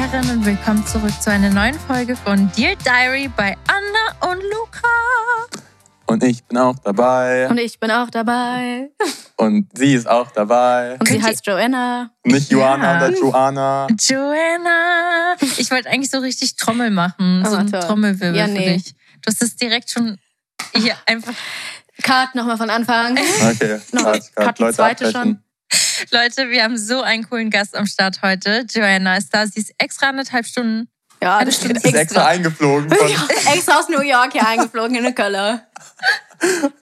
Herren und willkommen zurück zu einer neuen Folge von Dear Diary bei Anna und Luca. Und ich bin auch dabei. Und ich bin auch dabei. Und sie ist auch dabei. Und sie heißt Joanna. Nicht Joanna Ja. oder Joanna. Joanna. Ich wollte eigentlich so richtig Trommel machen, so Oh, ein toll. Trommelwirbel Ja, für nee. dich. Du hast es direkt schon hier einfach. Cut nochmal von Anfang. Okay, Noch Cut, Cut Cut, die Leute zweite abbrechen. Leute, wir haben so einen coolen Gast am Start heute. Joanna ist da. Sie ist extra anderthalb Stunden. Ja, das Stunde stimmt. Ist extra eingeflogen. Von, extra aus New York hier eingeflogen in eine Köln.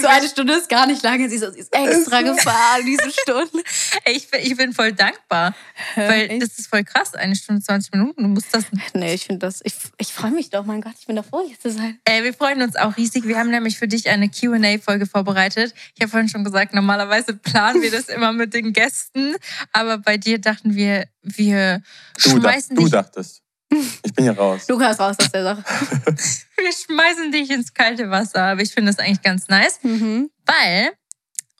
So eine Stunde ist gar nicht lange. Sie ist, extra gefahren, diese Stunde. Ey, Ich bin, ich bin voll dankbar, weil echt? das ist voll krass. Eine Stunde 20 Minuten. Du musst das. Nee, ich finde das. Ich, ich freue mich doch, mein Gott, ich bin doch froh, hier zu sein. Ey, wir freuen uns auch riesig. Wir haben nämlich für dich eine QA-Folge vorbereitet. Ich habe vorhin schon gesagt, normalerweise planen wir das immer mit den Gästen, aber bei dir dachten wir, wir du, da, schmeißen du dich dachtest. Ich bin hier raus. Lukas raus aus der Sache. wir schmeißen dich ins kalte Wasser. Aber ich finde das eigentlich ganz nice, Mhm. weil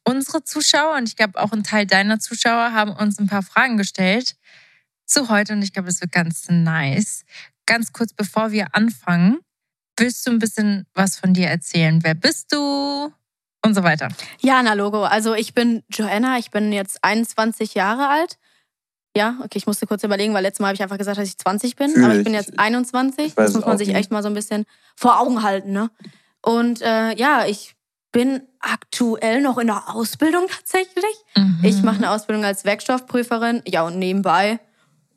unsere Zuschauer und ich glaube auch ein Teil deiner Zuschauer haben uns ein paar Fragen gestellt zu heute und ich glaube, es wird ganz nice. Ganz kurz bevor wir anfangen, willst du ein bisschen was von dir erzählen? Wer bist du? Und so weiter. Ja, na Logo. Also ich bin Joanna, ich bin jetzt 21 Jahre alt. Ja, okay, ich musste kurz überlegen, weil letztes Mal habe ich einfach gesagt, dass ich 20 bin. Fühl aber ich ich. bin jetzt 21. Ich weiß Das muss man sich nie. echt mal so ein bisschen vor Augen halten, ne? Und äh, ja, ich bin aktuell noch in der Ausbildung tatsächlich. Mhm. Ich mache eine Ausbildung als Werkstoffprüferin. Ja, und nebenbei,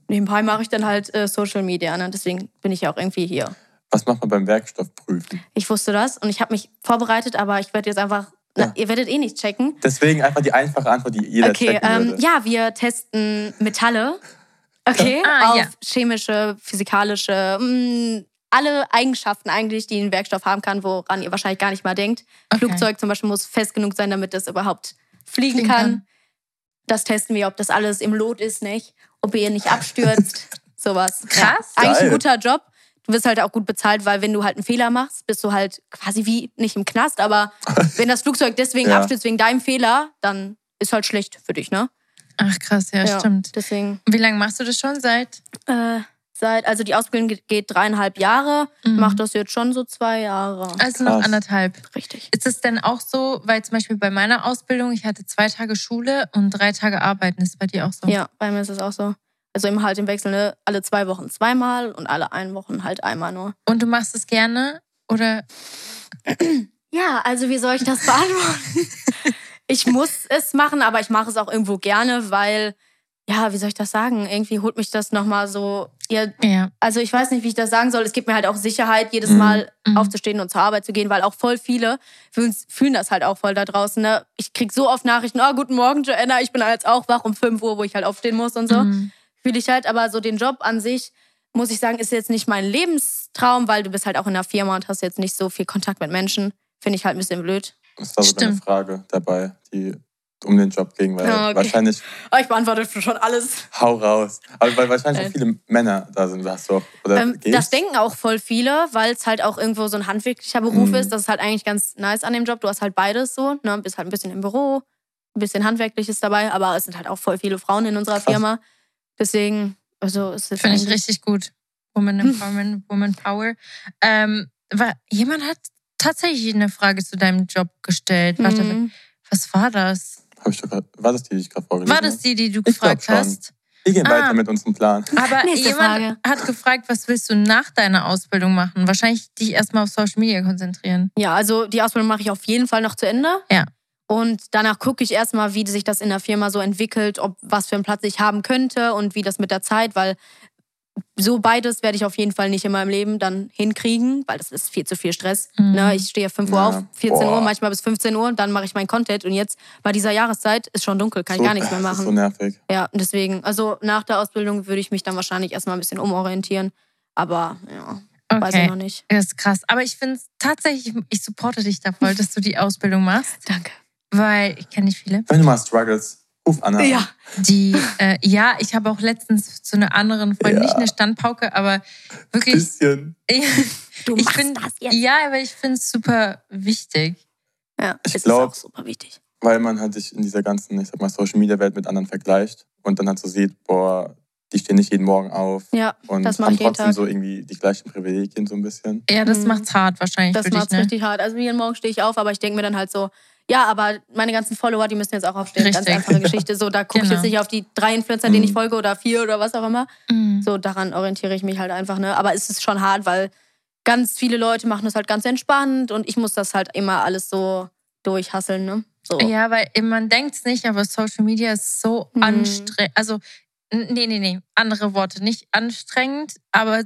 nebenbei mache ich dann halt äh, Social Media. Ne? Deswegen bin ich ja auch irgendwie hier. Was macht man beim Werkstoffprüfen? Ich wusste das und ich habe mich vorbereitet, aber ich werde jetzt einfach, na, Ja. ihr werdet eh nicht checken. Deswegen einfach die einfache Antwort, die jeder Okay, checken ähm, würde. ja, wir testen Metalle. Okay, Ah, auf ja. chemische, physikalische, mh, alle Eigenschaften eigentlich, die ein Werkstoff haben kann, woran ihr wahrscheinlich gar nicht mal denkt. Okay. Flugzeug zum Beispiel muss fest genug sein, damit es überhaupt fliegen, Fliegen kann. kann. Das testen wir, ob das alles im Lot ist, nicht? Ob ihr nicht abstürzt, sowas. Ja. Krass. Eigentlich Geil. ein guter Job. Du wirst halt auch gut bezahlt, weil wenn du halt einen Fehler machst, bist du halt quasi wie nicht im Knast, aber wenn das Flugzeug deswegen Ja. abstürzt wegen deinem Fehler, dann ist halt schlecht für dich, ne? Ach krass, ja, Ja. stimmt. Deswegen Wie lange machst du das schon seit? äh, seit, also die Ausbildung geht- dreieinhalb Jahre, Mhm. macht das jetzt schon so zwei Jahre. Also noch Krass. anderthalb. Richtig. Ist es denn auch so, weil zum Beispiel bei meiner Ausbildung, ich hatte zwei Tage Schule und drei Tage Arbeiten, ist bei dir auch so? Ja, bei mir ist es auch so. Also immer halt im Wechsel, ne? Alle zwei Wochen zweimal und alle ein Wochen halt einmal nur. Und du machst es gerne? Oder? Ja, also wie soll ich das beantworten? ich muss es machen, aber ich mache es auch irgendwo gerne, weil, ja, wie soll ich das sagen? Irgendwie holt mich das nochmal so. Ja, Ja. also ich weiß nicht, wie ich das sagen soll. Es gibt mir halt auch Sicherheit, jedes Mhm. Mal Mhm. aufzustehen und zur Arbeit zu gehen, weil auch voll viele fühlen, fühlen das halt auch voll da draußen. Ne? Ich krieg so oft Nachrichten, oh, guten Morgen, Joanna, ich bin jetzt auch wach um 5 Uhr, wo ich halt aufstehen muss und so. Mhm. Fühle ich halt, aber so den Job an sich, muss ich sagen, ist jetzt nicht mein Lebenstraum, weil du bist halt auch in einer Firma und hast jetzt nicht so viel Kontakt mit Menschen. Finde ich halt ein bisschen blöd. Das war eine Stimmt. Frage dabei, die um den Job ging, weil Ah, okay. wahrscheinlich Aber ich beantworte schon alles. hau raus. Aber weil wahrscheinlich auch viele Männer da sind, sagst du auch. Oder Ähm, das denken auch voll viele, weil es halt auch irgendwo so ein handwerklicher Beruf Mhm. ist. Das ist halt eigentlich ganz nice an dem Job. Du hast halt beides so. Ne? Bist halt ein bisschen im Büro, ein bisschen handwerkliches dabei, aber es sind halt auch voll viele Frauen in unserer Krass. Firma. Deswegen, also es ist Finde ich richtig gut. Woman Hm. Empowerment, Woman Power. Ähm, war, jemand hat tatsächlich eine Frage zu deinem Job gestellt. Warte, Mhm. was war das? Hab ich doch grad, war das die, die ich gerade vorgelesen War das habe? die, die du Ich gefragt schon. hast? Wir gehen Ah. weiter mit unserem Plan. Aber Nächste jemand Frage. hat gefragt, was willst du nach deiner Ausbildung machen? Wahrscheinlich dich erstmal auf Social Media konzentrieren. Ja, also die Ausbildung mache ich auf jeden Fall noch zu Ende. Ja. Und danach gucke ich erstmal, wie sich das in der Firma so entwickelt, ob was für einen Platz ich haben könnte und wie das mit der Zeit, weil so beides werde ich auf jeden Fall nicht in meinem Leben dann hinkriegen, weil das ist viel zu viel Stress. Mhm. Ne, ich stehe 5 Uhr Ja. auf, 14 Uhr, Boah. manchmal bis 15 Uhr, dann mache ich meinen Content und jetzt bei dieser Jahreszeit ist schon dunkel, kann ich So- gar nichts mehr Das ist so machen. nervig. Ja, und deswegen, also nach der Ausbildung würde ich mich dann wahrscheinlich erstmal ein bisschen umorientieren, aber ja, weiß ich Okay, noch nicht. das ist krass. Aber ich finde es tatsächlich, ich supporte dich da voll, dass du die Ausbildung machst, Danke. Weil ich kenne nicht viele. Wenn du mal struggles, ruf Anna an. Ja. Die, äh, ja, ich habe auch letztens zu einer anderen Freundin, Ja. nicht eine Standpauke, aber wirklich, Bisschen. Du ich machst find, das jetzt. ja, aber ich finde es super wichtig. Ja, Ich es glaub- ist auch super wichtig. Weil man halt sich in dieser ganzen, ich sag mal, Social Media Welt mit anderen vergleicht und dann halt so sieht, boah, die stehen nicht jeden Morgen auf Ja, und das haben trotzdem Tag. so irgendwie die gleichen Privilegien so ein bisschen. Ja, das Mhm. macht's hart wahrscheinlich Das für dich, macht's ne? richtig hart. Also jeden Morgen stehe ich auf, aber ich denke mir dann halt so, ja, aber meine ganzen Follower, die müssen jetzt auch aufstehen. Ganz Richtig. einfache Geschichte. So, da gucke ich Genau. jetzt nicht auf die drei Influencer, denen ich Mhm. folge oder vier oder was auch immer. Mhm. So, daran orientiere ich mich halt einfach, ne? Aber es ist schon hart, weil ganz viele Leute machen das halt ganz entspannt und ich muss das halt immer alles so durchhasseln, ne? So. Ja, weil man denkt es nicht, aber Social Media ist so Mhm. anstrengend. Also, nee, nee, nee, andere Worte. Nicht anstrengend, aber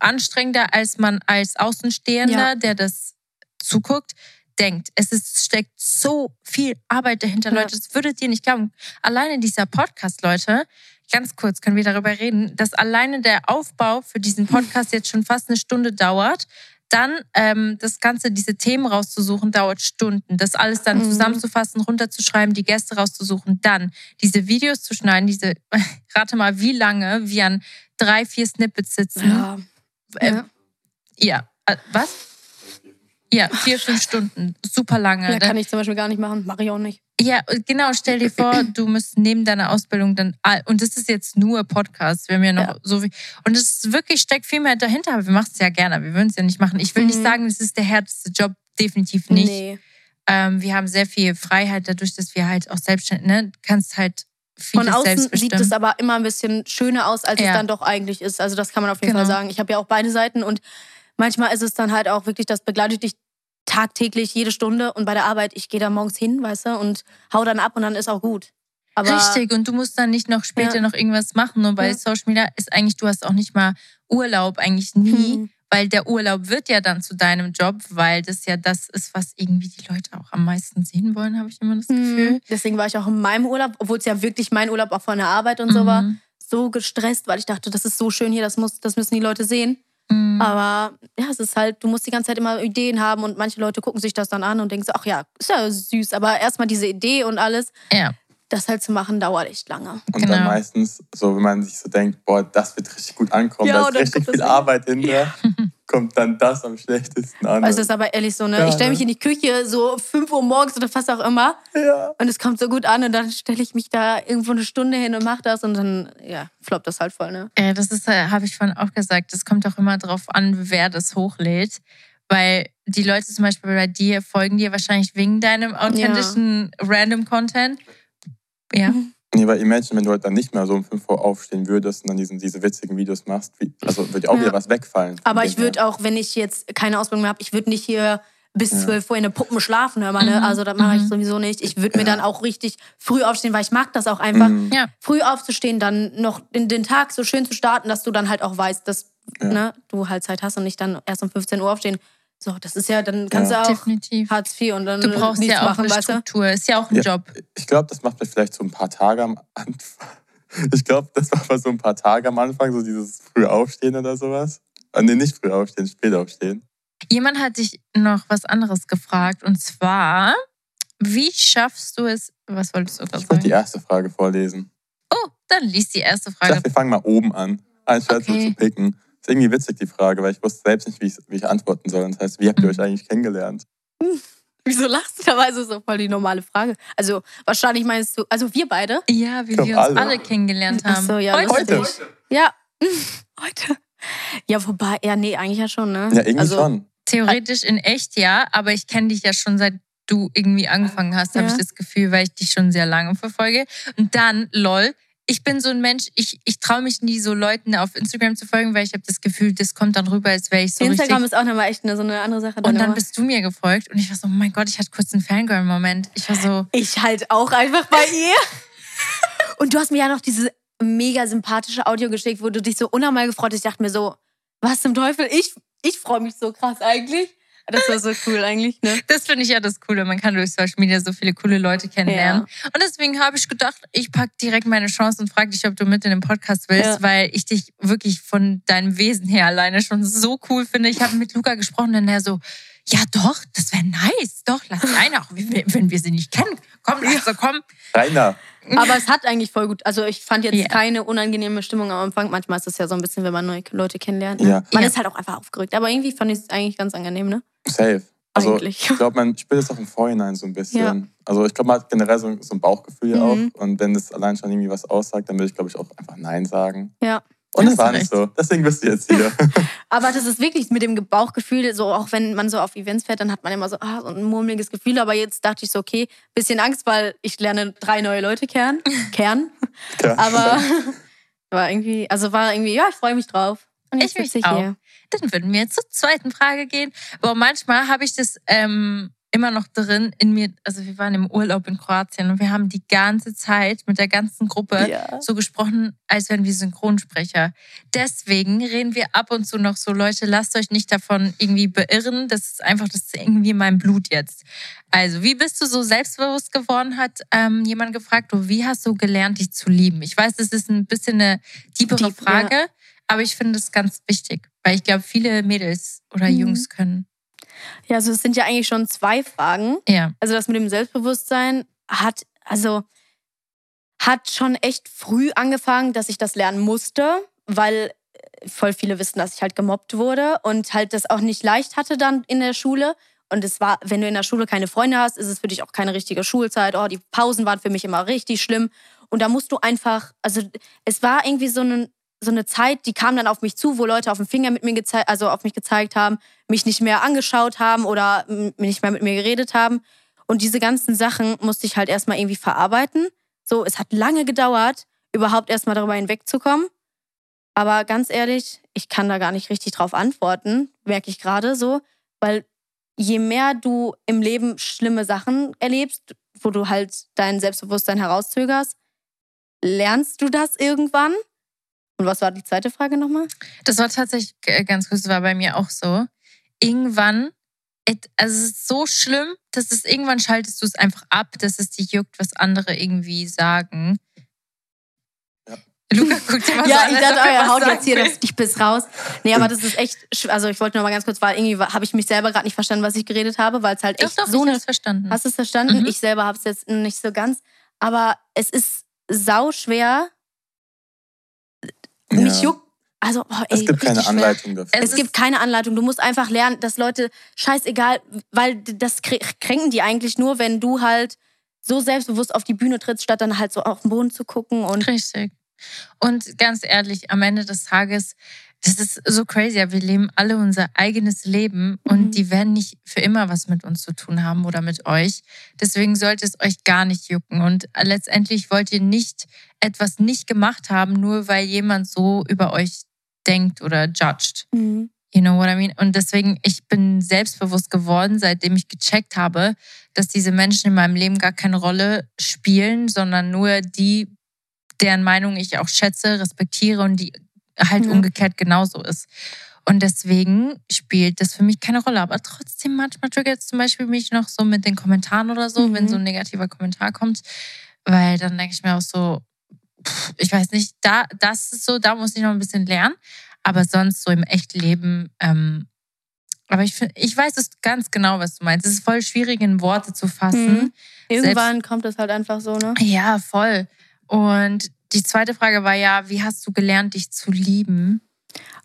anstrengender, als man als Außenstehender, Ja. der das zuguckt, denkt. Es ist, steckt so viel Arbeit dahinter, Ja. Leute. Das würdet ihr nicht glauben. Alleine dieser Podcast, Leute, ganz kurz können wir darüber reden, dass alleine der Aufbau für diesen Podcast jetzt schon fast eine Stunde dauert. Dann ähm, das Ganze, diese Themen rauszusuchen, dauert Stunden. Das alles dann Mhm. zusammenzufassen, runterzuschreiben, die Gäste rauszusuchen, dann diese Videos zu schneiden, diese, rate mal, wie lange wir an drei, vier Snippets sitzen. Ja. Äh, Ja. ja. Äh, was? Ja, vier, fünf Stunden. Super lange. Ja, kann ich zum Beispiel gar nicht machen. Mache ich auch nicht. Ja, genau. Stell dir vor, du musst neben deiner Ausbildung dann, und das ist jetzt nur Podcast, wir haben ja noch Ja. so viel, und es wirklich, steckt viel mehr dahinter, aber wir machen es ja gerne, wir würden es ja nicht machen. Ich will nicht Mhm. sagen, es ist der härteste Job, definitiv nicht. Nee. Ähm, wir haben sehr viel Freiheit dadurch, dass wir halt auch selbstständig, ne, kannst halt vieles Von außen sieht es aber immer ein bisschen schöner aus, als Ja. es dann doch eigentlich ist. Also das kann man auf jeden Genau. Fall sagen. Ich habe ja auch beide Seiten und manchmal ist es dann halt auch wirklich, das begleitet dich tagtäglich jede Stunde und bei der Arbeit, ich gehe da morgens hin, weißt du, und hau dann ab und dann ist auch gut. Aber Richtig, und du musst dann nicht noch später Ja. noch irgendwas machen. Und bei Ja. Social Media ist eigentlich, du hast auch nicht mal Urlaub, eigentlich nie. Hm. Weil der Urlaub wird ja dann zu deinem Job, weil das ja das ist, was irgendwie die Leute auch am meisten sehen wollen, habe ich immer das Gefühl. Mhm. Deswegen war ich auch in meinem Urlaub, obwohl es ja wirklich mein Urlaub auch von der Arbeit und so war, Mhm. so gestresst, weil ich dachte, das ist so schön hier, das, muss, das müssen die Leute sehen. Mhm. Aber ja, es ist halt, du musst die ganze Zeit immer Ideen haben und manche Leute gucken sich das dann an und denken so, ach ja, ist ja süß. Aber erstmal diese Idee und alles, Ja, das halt zu machen, dauert echt lange. Und Genau. dann meistens, so wenn man sich so denkt, boah, das wird richtig gut ankommen, Ja, da ist richtig viel Arbeit hinter, kommt dann das am schlechtesten an. Also es ist aber ehrlich so, ne? Ja, ich stelle mich ne? in die Küche so 5 Uhr morgens oder fast auch immer ja. und es kommt so gut an und dann stelle ich mich da irgendwo eine Stunde hin und mache das und dann, ja, floppt das halt voll, ne? äh, das ist, äh, habe ich vorhin auch gesagt, das kommt auch immer drauf an, wer das hochlädt. Weil die Leute zum Beispiel bei dir folgen dir wahrscheinlich wegen deinem authentischen Random Content. Ja. Mhm. Nee, weil imagine, wenn du halt dann nicht mehr so um 5 Uhr aufstehen würdest und dann diesen, diese witzigen Videos machst, wie, also würde auch Ja. wieder was wegfallen. Aber ich würde auch, wenn ich jetzt keine Ausbildung mehr habe, ich würde nicht hier bis Ja. 12 Uhr in eine Puppen schlafen, hör mal, ne? Mhm. Also das mache ich Mhm. sowieso nicht. Ich würde mir Ja. dann auch richtig früh aufstehen, weil ich mag das auch einfach. Mhm. Ja. Früh aufzustehen, dann noch in den Tag so schön zu starten, dass du dann halt auch weißt, dass Ja. ne, du halt Zeit hast und nicht dann erst um 15 Uhr aufstehen. So, das ist ja, dann kannst Ja. du auch Definitiv. Hartz IV und dann Du brauchst nichts ja auch machen, eine? Struktur. Ist ja auch ein Ja. Job. Ich glaube, das macht mir vielleicht so ein paar Tage am Anfang. Ich glaube, das war mal so ein paar Tage am Anfang, so dieses früh aufstehen oder sowas. Ah, nee, nicht früh aufstehen, spät aufstehen. Jemand hat dich noch was anderes gefragt und zwar, wie schaffst du es? Was wolltest du gerade Ich wollte die sagen? erste Frage vorlesen. Oh, dann liest die erste Ich Frage. dachte, wir fangen mal oben an, anstatt Okay. so zu picken. Ist irgendwie witzig, die Frage, weil ich wusste selbst nicht, wie ich, wie ich antworten soll. Das heißt, wie habt ihr Mhm. euch eigentlich kennengelernt? Wieso lachst du dabei? Das ist so voll die normale Frage. Also, wahrscheinlich meinst du, also wir beide? Ja, wie wir uns alle. alle, kennengelernt Ach haben. so, ja, Heute. lustig. Ja, heute. Ja, wobei, ja, nee, eigentlich ja schon, ne? Ja, irgendwie also, schon. Theoretisch in echt ja, aber ich kenne dich ja schon seit du irgendwie angefangen hast, habe Ja. ich das Gefühl, weil ich dich schon sehr lange verfolge. Und dann, lol, ich bin so ein Mensch, ich, ich traue mich nie so Leuten auf Instagram zu folgen, weil ich habe das Gefühl, das kommt dann rüber, als wäre ich so Instagram richtig... ist auch nochmal echt eine, so eine andere Sache. Und dann immer. bist du mir gefolgt und ich war so, oh mein Gott, ich hatte kurz einen Fangirl-Moment. Ich war so, ich halt auch einfach bei ihr. Und du hast mir ja noch diese mega sympathische Audio geschickt, wo du dich so unnormal gefreut hast. Ich dachte mir so, was zum Teufel? Ich, ich freue mich so krass eigentlich. Das war so cool eigentlich, ne? Das finde ich ja das Coole. Man kann durch Social Media so viele coole Leute kennenlernen. Und deswegen habe ich gedacht, ich packe direkt meine Chance und frage dich, ob du mit in den Podcast willst, Ja. weil ich dich wirklich von deinem Wesen her alleine schon so cool finde. Ich habe mit Luca gesprochen und er so, ja doch, das wäre nice. Doch, lass rein, auch wenn wir sie nicht kennen. Komm, sie kommen. Rainer, Aber es hat eigentlich voll gut. Also ich fand jetzt Ja. keine unangenehme Stimmung am Anfang. Manchmal ist es ja so ein bisschen, wenn man neue Leute kennenlernt. Ne? Ja. Man Ja. ist halt auch einfach aufgeregt. Aber irgendwie fand ich es eigentlich ganz angenehm, ne? safe. Also eigentlich. ich glaube, man spürt es auch im Vorhinein so ein bisschen. Ja. Also ich glaube, man hat generell so, so ein Bauchgefühl ja auch. Mhm. Und wenn es allein schon irgendwie was aussagt, dann würde ich, glaube ich, auch einfach Nein sagen. Ja. Und Ja, es war nicht so. Deswegen bist du jetzt hier. Aber das ist wirklich mit dem Bauchgefühl, so auch wenn man so auf Events fährt, dann hat man immer so, ah, so ein murmeliges Gefühl. Aber jetzt dachte ich so, okay, bisschen Angst, weil ich lerne drei neue Leute kennen. Kern. Ja. Aber war irgendwie, also war irgendwie, ja, ich freue mich drauf. Und jetzt Ich mich auch. hier. Dann würden wir jetzt zur zweiten Frage gehen. Aber manchmal habe ich das ähm, immer noch drin in mir. Also wir waren im Urlaub in Kroatien und wir haben die ganze Zeit mit der ganzen Gruppe Ja. so gesprochen, als wären wir Synchronsprecher. Deswegen reden wir ab und zu noch so, Leute, lasst euch nicht davon irgendwie beirren. Das ist einfach, das ist irgendwie mein Blut jetzt. Also, wie bist du so selbstbewusst geworden, hat ähm, jemand gefragt. Du, wie hast du gelernt, dich zu lieben? Ich weiß, das ist ein bisschen eine tiefere. Frage, aber ich finde es ganz wichtig, weil ich glaube, viele Mädels oder Mhm. Jungs können. Ja, also es sind ja eigentlich schon zwei Fragen. Ja. Also das mit dem Selbstbewusstsein hat, also hat schon echt früh angefangen, dass ich das lernen musste, weil äh, voll viele wissen, dass ich halt gemobbt wurde und halt das auch nicht leicht hatte dann in der Schule. Und es war, wenn du in der Schule keine Freunde hast, ist es für dich auch keine richtige Schulzeit. Oh, die Pausen waren für mich immer richtig schlimm. Und da musst du einfach, also es war irgendwie so eine, so eine Zeit, die kam dann auf mich zu, wo Leute auf den Finger mit mir gezeigt, also auf mich gezeigt haben, mich nicht mehr angeschaut haben oder nicht mehr mit mir geredet haben. Und diese ganzen Sachen musste ich halt erstmal irgendwie verarbeiten. So, es hat lange gedauert, überhaupt erstmal darüber hinwegzukommen. Aber ganz ehrlich, ich kann da gar nicht richtig drauf antworten, merke ich gerade so, weil je mehr du im Leben schlimme Sachen erlebst, wo du halt dein Selbstbewusstsein herauszögerst, lernst du das irgendwann? Und was war die zweite Frage nochmal? Das war tatsächlich äh, ganz kurz, das war bei mir auch so. Irgendwann, also es ist so schlimm, dass es irgendwann schaltest du es einfach ab, dass es dich juckt, was andere irgendwie sagen. Ja. Luca guckt immer so Ja, an, ich dachte, ob er er was haut jetzt hier das dich bis raus. Nee, aber das ist echt, also ich wollte nur mal ganz kurz, weil irgendwie habe ich mich selber gerade nicht verstanden, was ich geredet habe, weil es halt Doch, echt doch, so ich eine hab's verstanden. Hast du es verstanden? Mhm. Ich selber habe es jetzt nicht so ganz. Aber es ist sau schwer. Mich Ja. juckt. Also, oh, ey, Es gibt keine schwer. Anleitung dafür. Es Es gibt keine Anleitung. Du musst einfach lernen, dass Leute, scheißegal, weil das krä- kränken die eigentlich nur, wenn du halt so selbstbewusst auf die Bühne trittst, statt dann halt so auf den Boden zu gucken. Und Richtig. Und ganz ehrlich, am Ende des Tages, das ist so crazy, aber wir leben alle unser eigenes Leben und Mhm. die werden nicht für immer was mit uns zu tun haben oder mit euch. Deswegen sollte es euch gar nicht jucken. Und letztendlich wollt ihr nicht etwas nicht gemacht haben, nur weil jemand so über euch denkt oder judged. Mhm. You know what I mean? Und deswegen, ich bin selbstbewusst geworden, seitdem ich gecheckt habe, dass diese Menschen in meinem Leben gar keine Rolle spielen, sondern nur die, deren Meinung ich auch schätze, respektiere und die halt Ja. umgekehrt genauso ist. Und deswegen spielt das für mich keine Rolle. Aber trotzdem, manchmal triggert es zum Beispiel mich noch so mit den Kommentaren oder so, Mhm. wenn so ein negativer Kommentar kommt. Weil dann denke ich mir auch so, pff, ich weiß nicht, da, das ist so, da muss ich noch ein bisschen lernen. Aber sonst so im Echtleben, ähm, aber ich finde, ich weiß es ganz genau, was du meinst. Es ist voll schwierig, in Worte zu fassen. Mhm. Irgendwann kommt es halt einfach so, ne? Ja, voll. Und die zweite Frage war ja, wie hast du gelernt, dich zu lieben?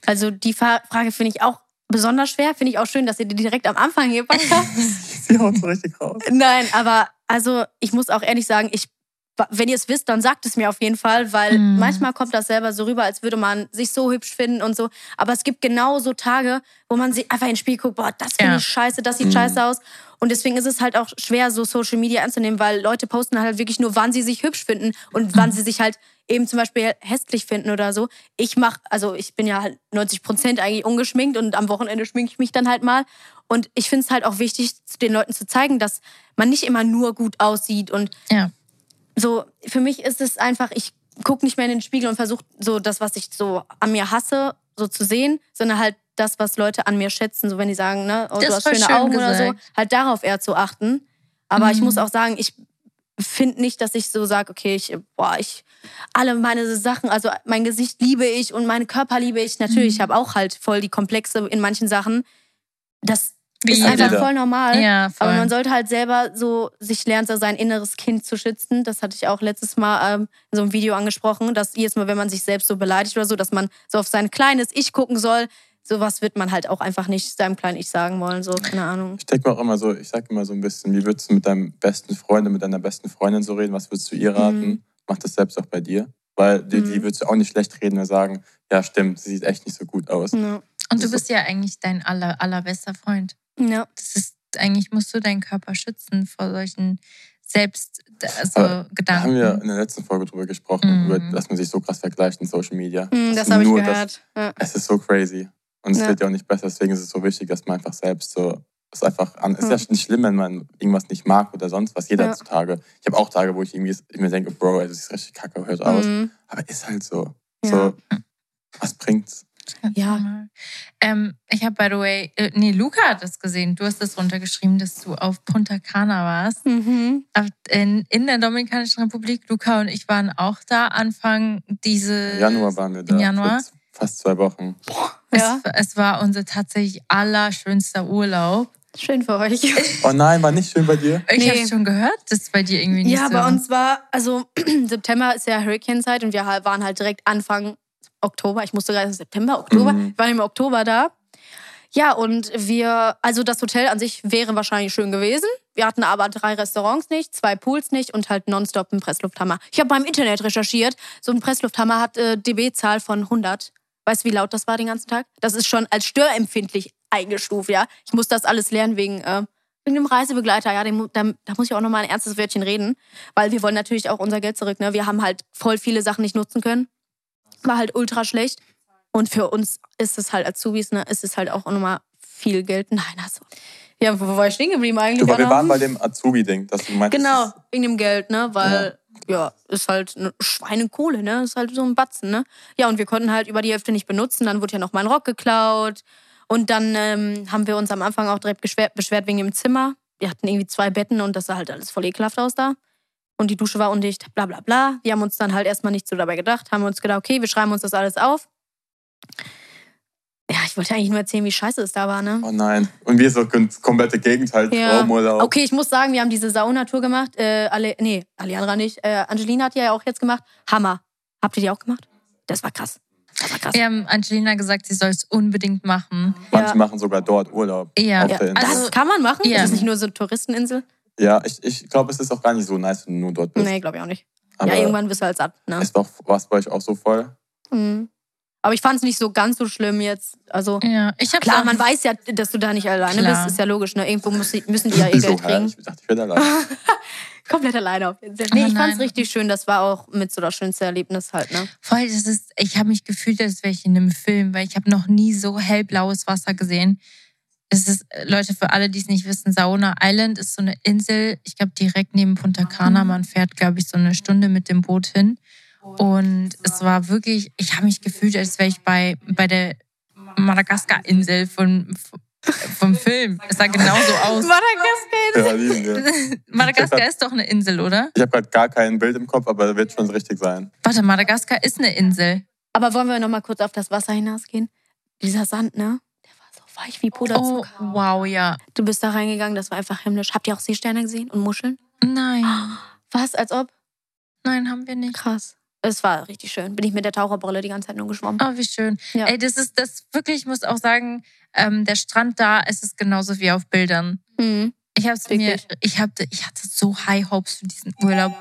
Also die Frage finde ich auch besonders schwer. Finde ich auch schön, dass ihr die direkt am Anfang gepackt habt. Sie haut so richtig raus. Nein, aber also ich muss auch ehrlich sagen, ich, wenn ihr es wisst, dann sagt es mir auf jeden Fall, weil Mhm. manchmal kommt das selber so rüber, als würde man sich so hübsch finden und so. Aber es gibt genau so Tage, wo man sich einfach ins Spiel guckt, boah, das finde Ja. ich scheiße, das sieht Mhm. scheiße aus. Und deswegen ist es halt auch schwer, so Social Media anzunehmen, weil Leute posten halt wirklich nur, wann sie sich hübsch finden und wann sie sich halt eben zum Beispiel hässlich finden oder so. Ich mach, also ich bin ja halt 90 Prozent eigentlich ungeschminkt und am Wochenende schminke ich mich dann halt mal. Und ich finde es halt auch wichtig, den Leuten zu zeigen, dass man nicht immer nur gut aussieht. Und Ja. so, für mich ist es einfach, ich gucke nicht mehr in den Spiegel und versuche so das, was ich so an mir hasse, so zu sehen, sondern halt das, was Leute an mir schätzen. So wenn die sagen, ne, oh, du hast schöne schön Augen oder so, gesagt. halt darauf eher zu achten. Aber ich Mhm. muss auch sagen, ich finde nicht, dass ich so sage, okay, ich, boah, ich, alle meine Sachen, also mein Gesicht liebe ich und meinen Körper liebe ich. Natürlich, ich Mhm. habe auch halt voll die Komplexe in manchen Sachen. Das Wie ist jeder. einfach voll normal. Ja, voll. Aber man sollte halt selber so sich lernen, so sein inneres Kind zu schützen. Das hatte ich auch letztes Mal ähm, in so einem Video angesprochen, dass jedes Mal, wenn man sich selbst so beleidigt oder so, dass man so auf sein kleines Ich gucken soll, sowas wird man halt auch einfach nicht seinem kleinen Ich sagen wollen, so, keine Ahnung. Ich denke mir auch immer so, ich sag immer so ein bisschen, wie würdest du mit deinem besten Freund, und mit deiner besten Freundin so reden? Was würdest du ihr raten? Mhm. Mach das selbst auch bei dir. Weil die, die Mhm. würdest du auch nicht schlecht reden und sagen, ja stimmt, sie sieht echt nicht so gut aus. Ja. Und du So. bist ja eigentlich dein aller, allerbester Freund. ja. Das ist, eigentlich musst du deinen Körper schützen vor solchen Selbst, also Aber Da haben Gedanken. wir in der letzten Folge drüber gesprochen, Mhm. über, dass man sich so krass vergleicht in Social Media. Dass Das habe ich gehört. Ja. Es ist so crazy. Und es Ja. wird ja auch nicht besser. Deswegen ist es so wichtig, dass man einfach selbst so. Es ist einfach an. Es ist Ja. nicht schlimm, wenn man irgendwas nicht mag oder sonst was. Jeder Ja. Tage. Ich habe auch Tage, wo ich irgendwie ich mir denke, Bro, das ist richtig kacke, hört aus. Mhm. Aber ist halt so. Ja. So, was bringt's? Ja. Ähm, ich habe, by the way, äh, nee, Luca hat das gesehen. Du hast das runtergeschrieben, dass du auf Punta Cana warst. Mhm. In, in der Dominikanischen Republik. Luca und ich waren auch da Anfang diese. Im Januar waren wir da. Im Januar? Fast zwei Wochen. Ja, Es, es war unser tatsächlich allerschönster Urlaub. schön für euch. Oh nein, war nicht schön bei dir? Ich Nee. habe schon gehört, dass es bei dir irgendwie nicht Ja, so... bei uns war, also September ist ja Hurricane-Zeit und wir waren halt direkt Anfang Oktober. Ich musste gerade September, Oktober. Mhm. Wir waren im Oktober da. Ja, und wir, also das Hotel an sich wäre wahrscheinlich schön gewesen. Wir hatten aber drei Restaurants nicht, zwei Pools nicht und halt nonstop einen Presslufthammer. Ich habe beim Internet recherchiert. So ein Presslufthammer hat äh, dB-Zahl von 100. Weißt du, wie laut das war den ganzen Tag? Das ist schon als störempfindlich eingestuft, ja. Ich muss das alles lernen wegen, äh, wegen dem Reisebegleiter. Ja, den, mu- da, da muss ich auch nochmal ein ernstes Wörtchen reden. Weil wir wollen natürlich auch unser Geld zurück. Ne? Wir haben halt voll viele Sachen nicht nutzen können. War halt ultra schlecht. Und für uns ist es halt Azubis, ne, ist es halt auch nochmal viel Geld. Nein, also. Ja, wo war ich stehen geblieben eigentlich? Du, wir Anna? waren bei dem Azubi-Ding, dass du meintest. Genau, wegen dem Geld, ne? Weil, ja, ist halt eine Schweinekohle, ne? Ist halt so ein Batzen, ne? Ja, und wir konnten halt über die Hälfte nicht benutzen. Dann wurde ja noch mein Rock geklaut. Und dann ähm, haben wir uns am Anfang auch direkt beschwert wegen dem Zimmer. Wir hatten irgendwie zwei Betten und das sah halt alles voll ekelhaft aus da. Und die Dusche war undicht, bla bla bla. Wir haben uns dann halt erstmal nicht so dabei gedacht, haben uns gedacht, okay, wir schreiben uns das alles auf. Ja, ich wollte eigentlich nur erzählen, wie scheiße es da war, ne? Oh nein. Und wir so das komplette Gegenteil, Ja. Traumurlaub. Okay, ich muss sagen, wir haben diese Saunatour gemacht. Äh, alle, nee, Aliandra nicht. Äh, Angelina hat die ja auch jetzt gemacht. Hammer. Habt ihr die auch gemacht? Das war krass. Das war krass. Wir haben Angelina gesagt, sie soll es unbedingt machen. Manche Ja. machen sogar dort Urlaub. Ja. Auf Ja, der Insel. das Also- kann man machen. Ja. Das ist nicht nur so eine Touristeninsel. Ja, ich, ich glaube, es ist auch gar nicht so nice, wenn du nur dort bist. Nee, glaube ich auch nicht. Aber ja, irgendwann bist du halt satt. Ne? es war es bei euch auch so voll. Mhm. Aber ich fand es nicht so ganz so schlimm jetzt. Also Ja, ich habe klar, man weiß ja, dass du da nicht alleine Klar. bist. Ist ja logisch. Ne? Irgendwo müssen, müssen die ja ihr Wieso? Geld kriegen. Ich dachte, ich werde allein. Komplett alleine auf jeden Fall. Nee, ich fand's nein. richtig schön. Das war auch mit so das schönste Erlebnis halt. Ne? voll, das ist, ich habe mich gefühlt, als wäre ich in einem Film, weil ich habe noch nie so hellblaues Wasser gesehen. Es ist, äh, Leute, für alle, die es nicht wissen, Sauna Island ist so eine Insel, ich glaube direkt neben Punta Cana. Man fährt, glaube ich, so eine Stunde mit dem Boot hin. Und es war wirklich, ich habe mich gefühlt, als wäre ich bei, bei der Madagaskar-Insel von, vom Film. Es sah genauso aus. Madagaskar. Ja, lieben wir. Madagaskar ist doch eine Insel, oder? Ich habe gerade gar kein Bild im Kopf, aber wird schon richtig sein. Warte, Madagaskar ist eine Insel. Aber wollen wir noch mal kurz auf das Wasser hinausgehen? Dieser Sand, ne? Der war so weich wie Oh, Puderzucker. wow, ja. Du bist da reingegangen, das war einfach himmlisch. Habt ihr auch Seesterne gesehen und Muscheln? Nein, Was, als ob? nein, haben wir nicht. Krass. Es war richtig schön. Bin ich mit der Taucherbrille die ganze Zeit nur geschwommen. Oh, wie schön. Ja. Ey, das ist das wirklich, ich muss auch sagen, ähm, der Strand da ist es genauso wie auf Bildern. Mhm. Ich hab's mir, Wirklich? ich hatte, ich hatte so High Hopes für diesen Urlaub.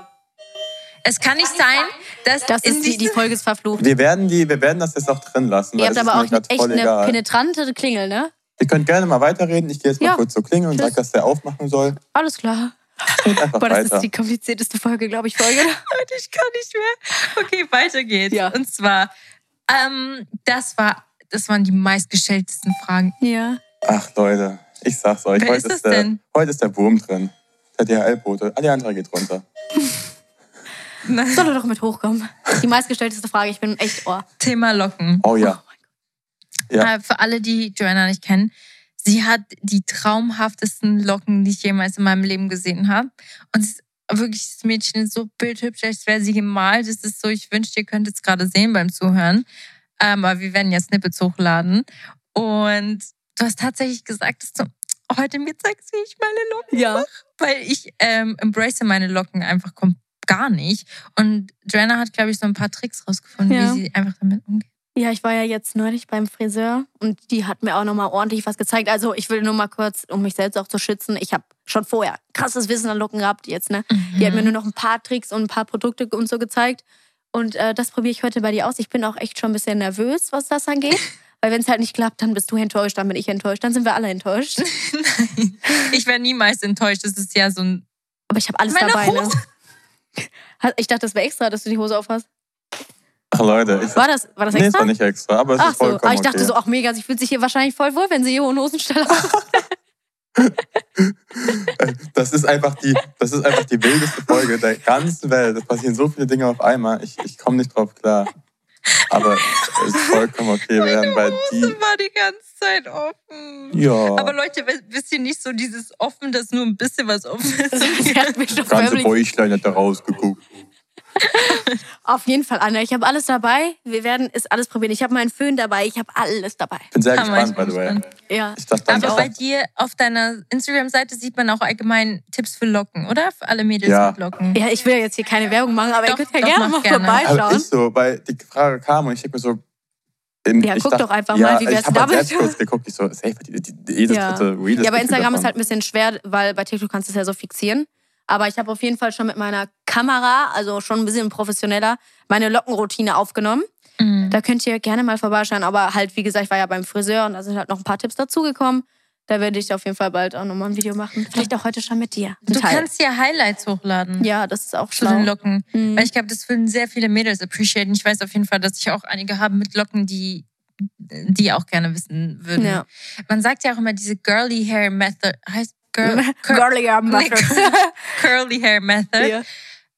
Es kann nicht sein, dass Das ist die, die Folge ist verflucht. Wir werden, die, wir werden das jetzt auch drin lassen. Ihr habt aber auch ist mir echt eine egal. penetrante Klingel, ne? Ihr könnt gerne mal weiterreden. Ich gehe jetzt mal Ja. kurz zur Klingel und sage, dass der aufmachen soll. Alles klar. Boah, das weiter. ist die komplizierteste Folge, glaube ich, Folge. Ich kann nicht mehr. Okay, weiter geht's. Ja. Und zwar, ähm, das war, das waren die meistgestelltesten Fragen. ja. Ach Leute, ich sag's euch. Wer heute, ist ist der, denn? heute ist der Wurm drin. Der DHL-Bote. Alejandra geht runter. Soll er doch mit hochkommen. Die meistgestellteste Frage. Ich bin echt Ohr. Thema Locken. Oh ja. Ja. Äh, für alle, die Joanna nicht kennen, sie hat die traumhaftesten Locken, die ich jemals in meinem Leben gesehen habe. Und sie ist wirklich, das Mädchen ist so bildhübsch, als wäre sie gemalt. Das ist so, ich wünschte, ihr könntet es gerade sehen beim Zuhören. Ähm, aber wir werden ja Snippets hochladen. Und du hast tatsächlich gesagt, dass du heute mir zeigst, wie ich meine Locken Ja. weil ich ähm, embrace meine Locken einfach kom- gar nicht. Und Joanna hat, glaube ich, so ein paar Tricks rausgefunden, Ja. wie sie einfach damit umgeht. Ja, ich war ja jetzt neulich beim Friseur und die hat mir auch nochmal ordentlich was gezeigt. Also ich will nur mal kurz, um mich selbst auch zu schützen, ich habe schon vorher krasses Wissen an Locken gehabt jetzt, ne? Die hat mir nur noch ein paar Tricks und ein paar Produkte und so gezeigt. Und äh, das probiere ich heute bei dir aus. Ich bin auch echt schon ein bisschen nervös, was das angeht. Weil wenn es halt nicht klappt, dann bist du enttäuscht, dann bin ich enttäuscht, dann sind wir alle enttäuscht. Nein, ich wäre niemals enttäuscht. Das ist ja so ein. Aber ich habe alles Meine dabei. Ne? Ich dachte, das wäre extra, dass du die Hose aufhast. Ach Leute, ich, War das, war das nee, es extra? war nicht extra, aber es Ach ist so, vollkommen aber ich dachte okay. so, ach mega, sie fühlt sich hier wahrscheinlich voll wohl, wenn sie hier hohen Hosenstall hat. Das ist einfach die, das ist einfach die wildeste Folge der ganzen Welt. Es passieren so viele Dinge auf einmal. Ich, ich komme nicht drauf klar. Aber es ist vollkommen okay. Wir werden bei die. Hose war die ganze Zeit offen. Ja. Aber Leute, wisst ihr nicht so dieses offen, dass nur ein bisschen was offen ist? Doch ganze Bäuchlein hat da rausgeguckt. Auf jeden Fall, Anna. Ich habe alles dabei. Wir werden es alles probieren. Ich habe meinen Föhn dabei. Ich habe alles dabei. Ich bin sehr Hammer, gespannt, ich by the way. gespannt. Ja. Ich dachte Aber bei dir auf deiner Instagram-Seite sieht man auch allgemein Tipps für Locken, oder? Für alle Mädels Ja. mit Locken. Ja, ich will ja jetzt hier keine Werbung machen, aber Doch, ihr könnt ja doch, gerne mal gerne. aber vorbeischauen. ist so, weil die Frage kam und ich denke mir so. in- Ja, guck doch einfach ja, mal, wie wär's ich hab halt damit? selbst kurz geguckt. Ich so, safe, die, die, die, jedes Ja. dritte ist Ja, bei Instagram ist halt ein bisschen schwer, weil bei TikTok kannst du es ja so fixieren. Aber ich habe auf jeden Fall schon mit meiner Kamera, also schon ein bisschen professioneller, meine Lockenroutine aufgenommen. Mhm. Da könnt ihr gerne mal vorbeischauen. Aber halt, wie gesagt, ich war ja beim Friseur und da sind halt noch ein paar Tipps dazugekommen. Da werde ich auf jeden Fall bald auch nochmal ein Video machen. Vielleicht auch heute schon mit dir. Ein Du Teil. kannst ja Highlights hochladen. Ja, das ist auch Zu den. Locken. Mhm. Weil ich glaube, das würden sehr viele Mädels appreciaten. Ich weiß auf jeden Fall, dass ich auch einige habe mit Locken, die die auch gerne wissen würden. Ja. Man sagt ja auch immer diese Girly Hair Method. Heißt Girl, Cur Girlier Nee, Curly Hair Method. Ja.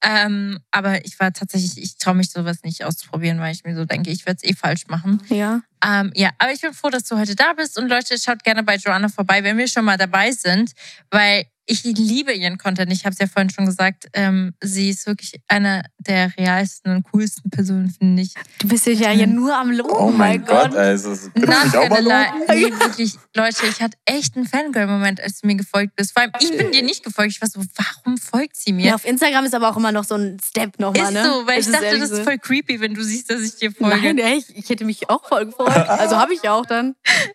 Ähm, aber ich war tatsächlich, ich traue mich sowas nicht auszuprobieren, weil ich mir so denke, ich werde es eh falsch machen. ja. Ähm, ja, aber ich bin froh, dass du heute da bist und Leute, schaut gerne bei Joanna vorbei, wenn wir schon mal dabei sind, weil ich liebe ihren Content. Ich habe es ja vorhin schon gesagt, ähm, sie ist wirklich eine der realsten und coolsten Personen, finde ich. Du bist ja hier nur am Loben. Oh mein Gott, also. Bitte Not mich auch mal? Nee, wirklich, Leute, ich hatte echt einen Fangirl-Moment, als du mir gefolgt bist. Vor allem, ich bin dir nicht gefolgt. Ich war so, warum folgt sie mir? Ja, auf Instagram ist aber auch immer noch so ein Step nochmal, ist ne? so, weil Es ich dachte, das ist voll creepy, wenn du siehst, dass ich dir folge. Nein, echt? Ich hätte mich auch voll gefreut. Also habe ich auch dann.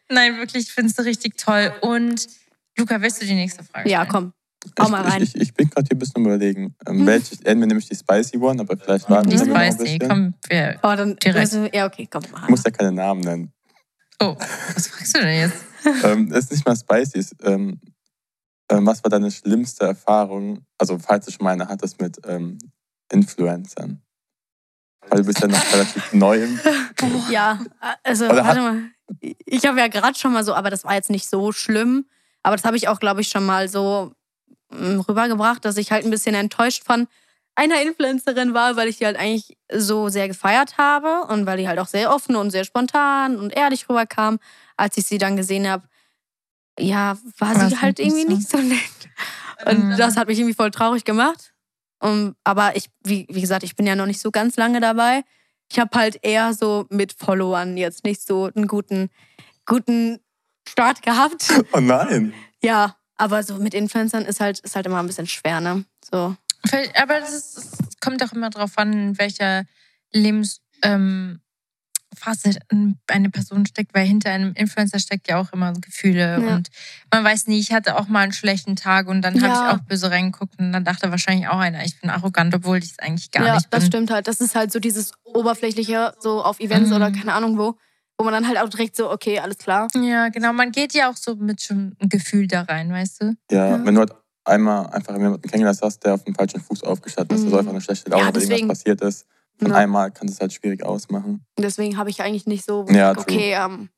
Nein, wirklich, ich finde es richtig toll. Und Luca, willst du die nächste Frage Ja, komm. Hau mal rein. Ich, ich, ich bin gerade hier ein bisschen überlegen. Ähm, Hm. welche, entweder nehme ich die Spicy One, aber vielleicht warten Die wir noch ein Spicy, bisschen. komm, wir. Oh, dann Direkt. Also, ja, okay, komm mal. Ich muss ja keine Namen nennen. Oh, was fragst du denn jetzt? ähm, ist nicht mal Spicy. Es, ähm, ähm, was war deine schlimmste Erfahrung, also falls du schon mal eine hattest mit ähm, Influencern? Weil du bist ja noch relativ neu im... Ja, also Oder warte mal. Ich habe ja gerade schon mal so, aber das war jetzt nicht so schlimm. Aber das habe ich auch, glaube ich, schon mal so mm, rübergebracht, dass ich halt ein bisschen enttäuscht von einer Influencerin war, weil ich die halt eigentlich so sehr gefeiert habe und weil die halt auch sehr offen und sehr spontan und ehrlich rüberkam. Als ich sie dann gesehen habe, ja, war sie halt irgendwie so? nicht so nett. Und Mhm. das hat mich irgendwie voll traurig gemacht. Um, aber ich, wie, wie gesagt, ich bin ja noch nicht so ganz lange dabei. Ich habe halt eher so mit Followern jetzt nicht so einen guten, guten Start gehabt. Oh nein! Ja, aber so mit Influencern ist halt, ist halt immer ein bisschen schwer, ne? So. Aber es kommt auch immer drauf an, in welcher Lebensphase ähm, Phase eine Person steckt, weil hinter einem Influencer steckt ja auch immer Gefühle Ja. und man weiß nie, ich hatte auch mal einen schlechten Tag und dann habe Ja. ich auch böse reingeguckt und dann dachte wahrscheinlich auch einer, ich bin arrogant, obwohl ich es eigentlich gar ja, nicht das bin. stimmt halt. Das ist halt so dieses Oberflächliche, so auf Events Mhm. oder keine Ahnung wo, wo man dann halt auch direkt so, okay, alles klar. Ja, genau. Man geht ja auch so mit schon einem Gefühl da rein, weißt du? Ja, Ja. wenn du halt einmal einfach jemanden kennengelernt hast, der auf dem falschen Fuß aufgestanden ist, Mhm. also einfach eine schlechte Laune, Ja, weil deswegen- irgendwas passiert ist. Von Ja. einmal kann das halt schwierig ausmachen. Deswegen habe ich eigentlich nicht so, Ja, okay, ähm,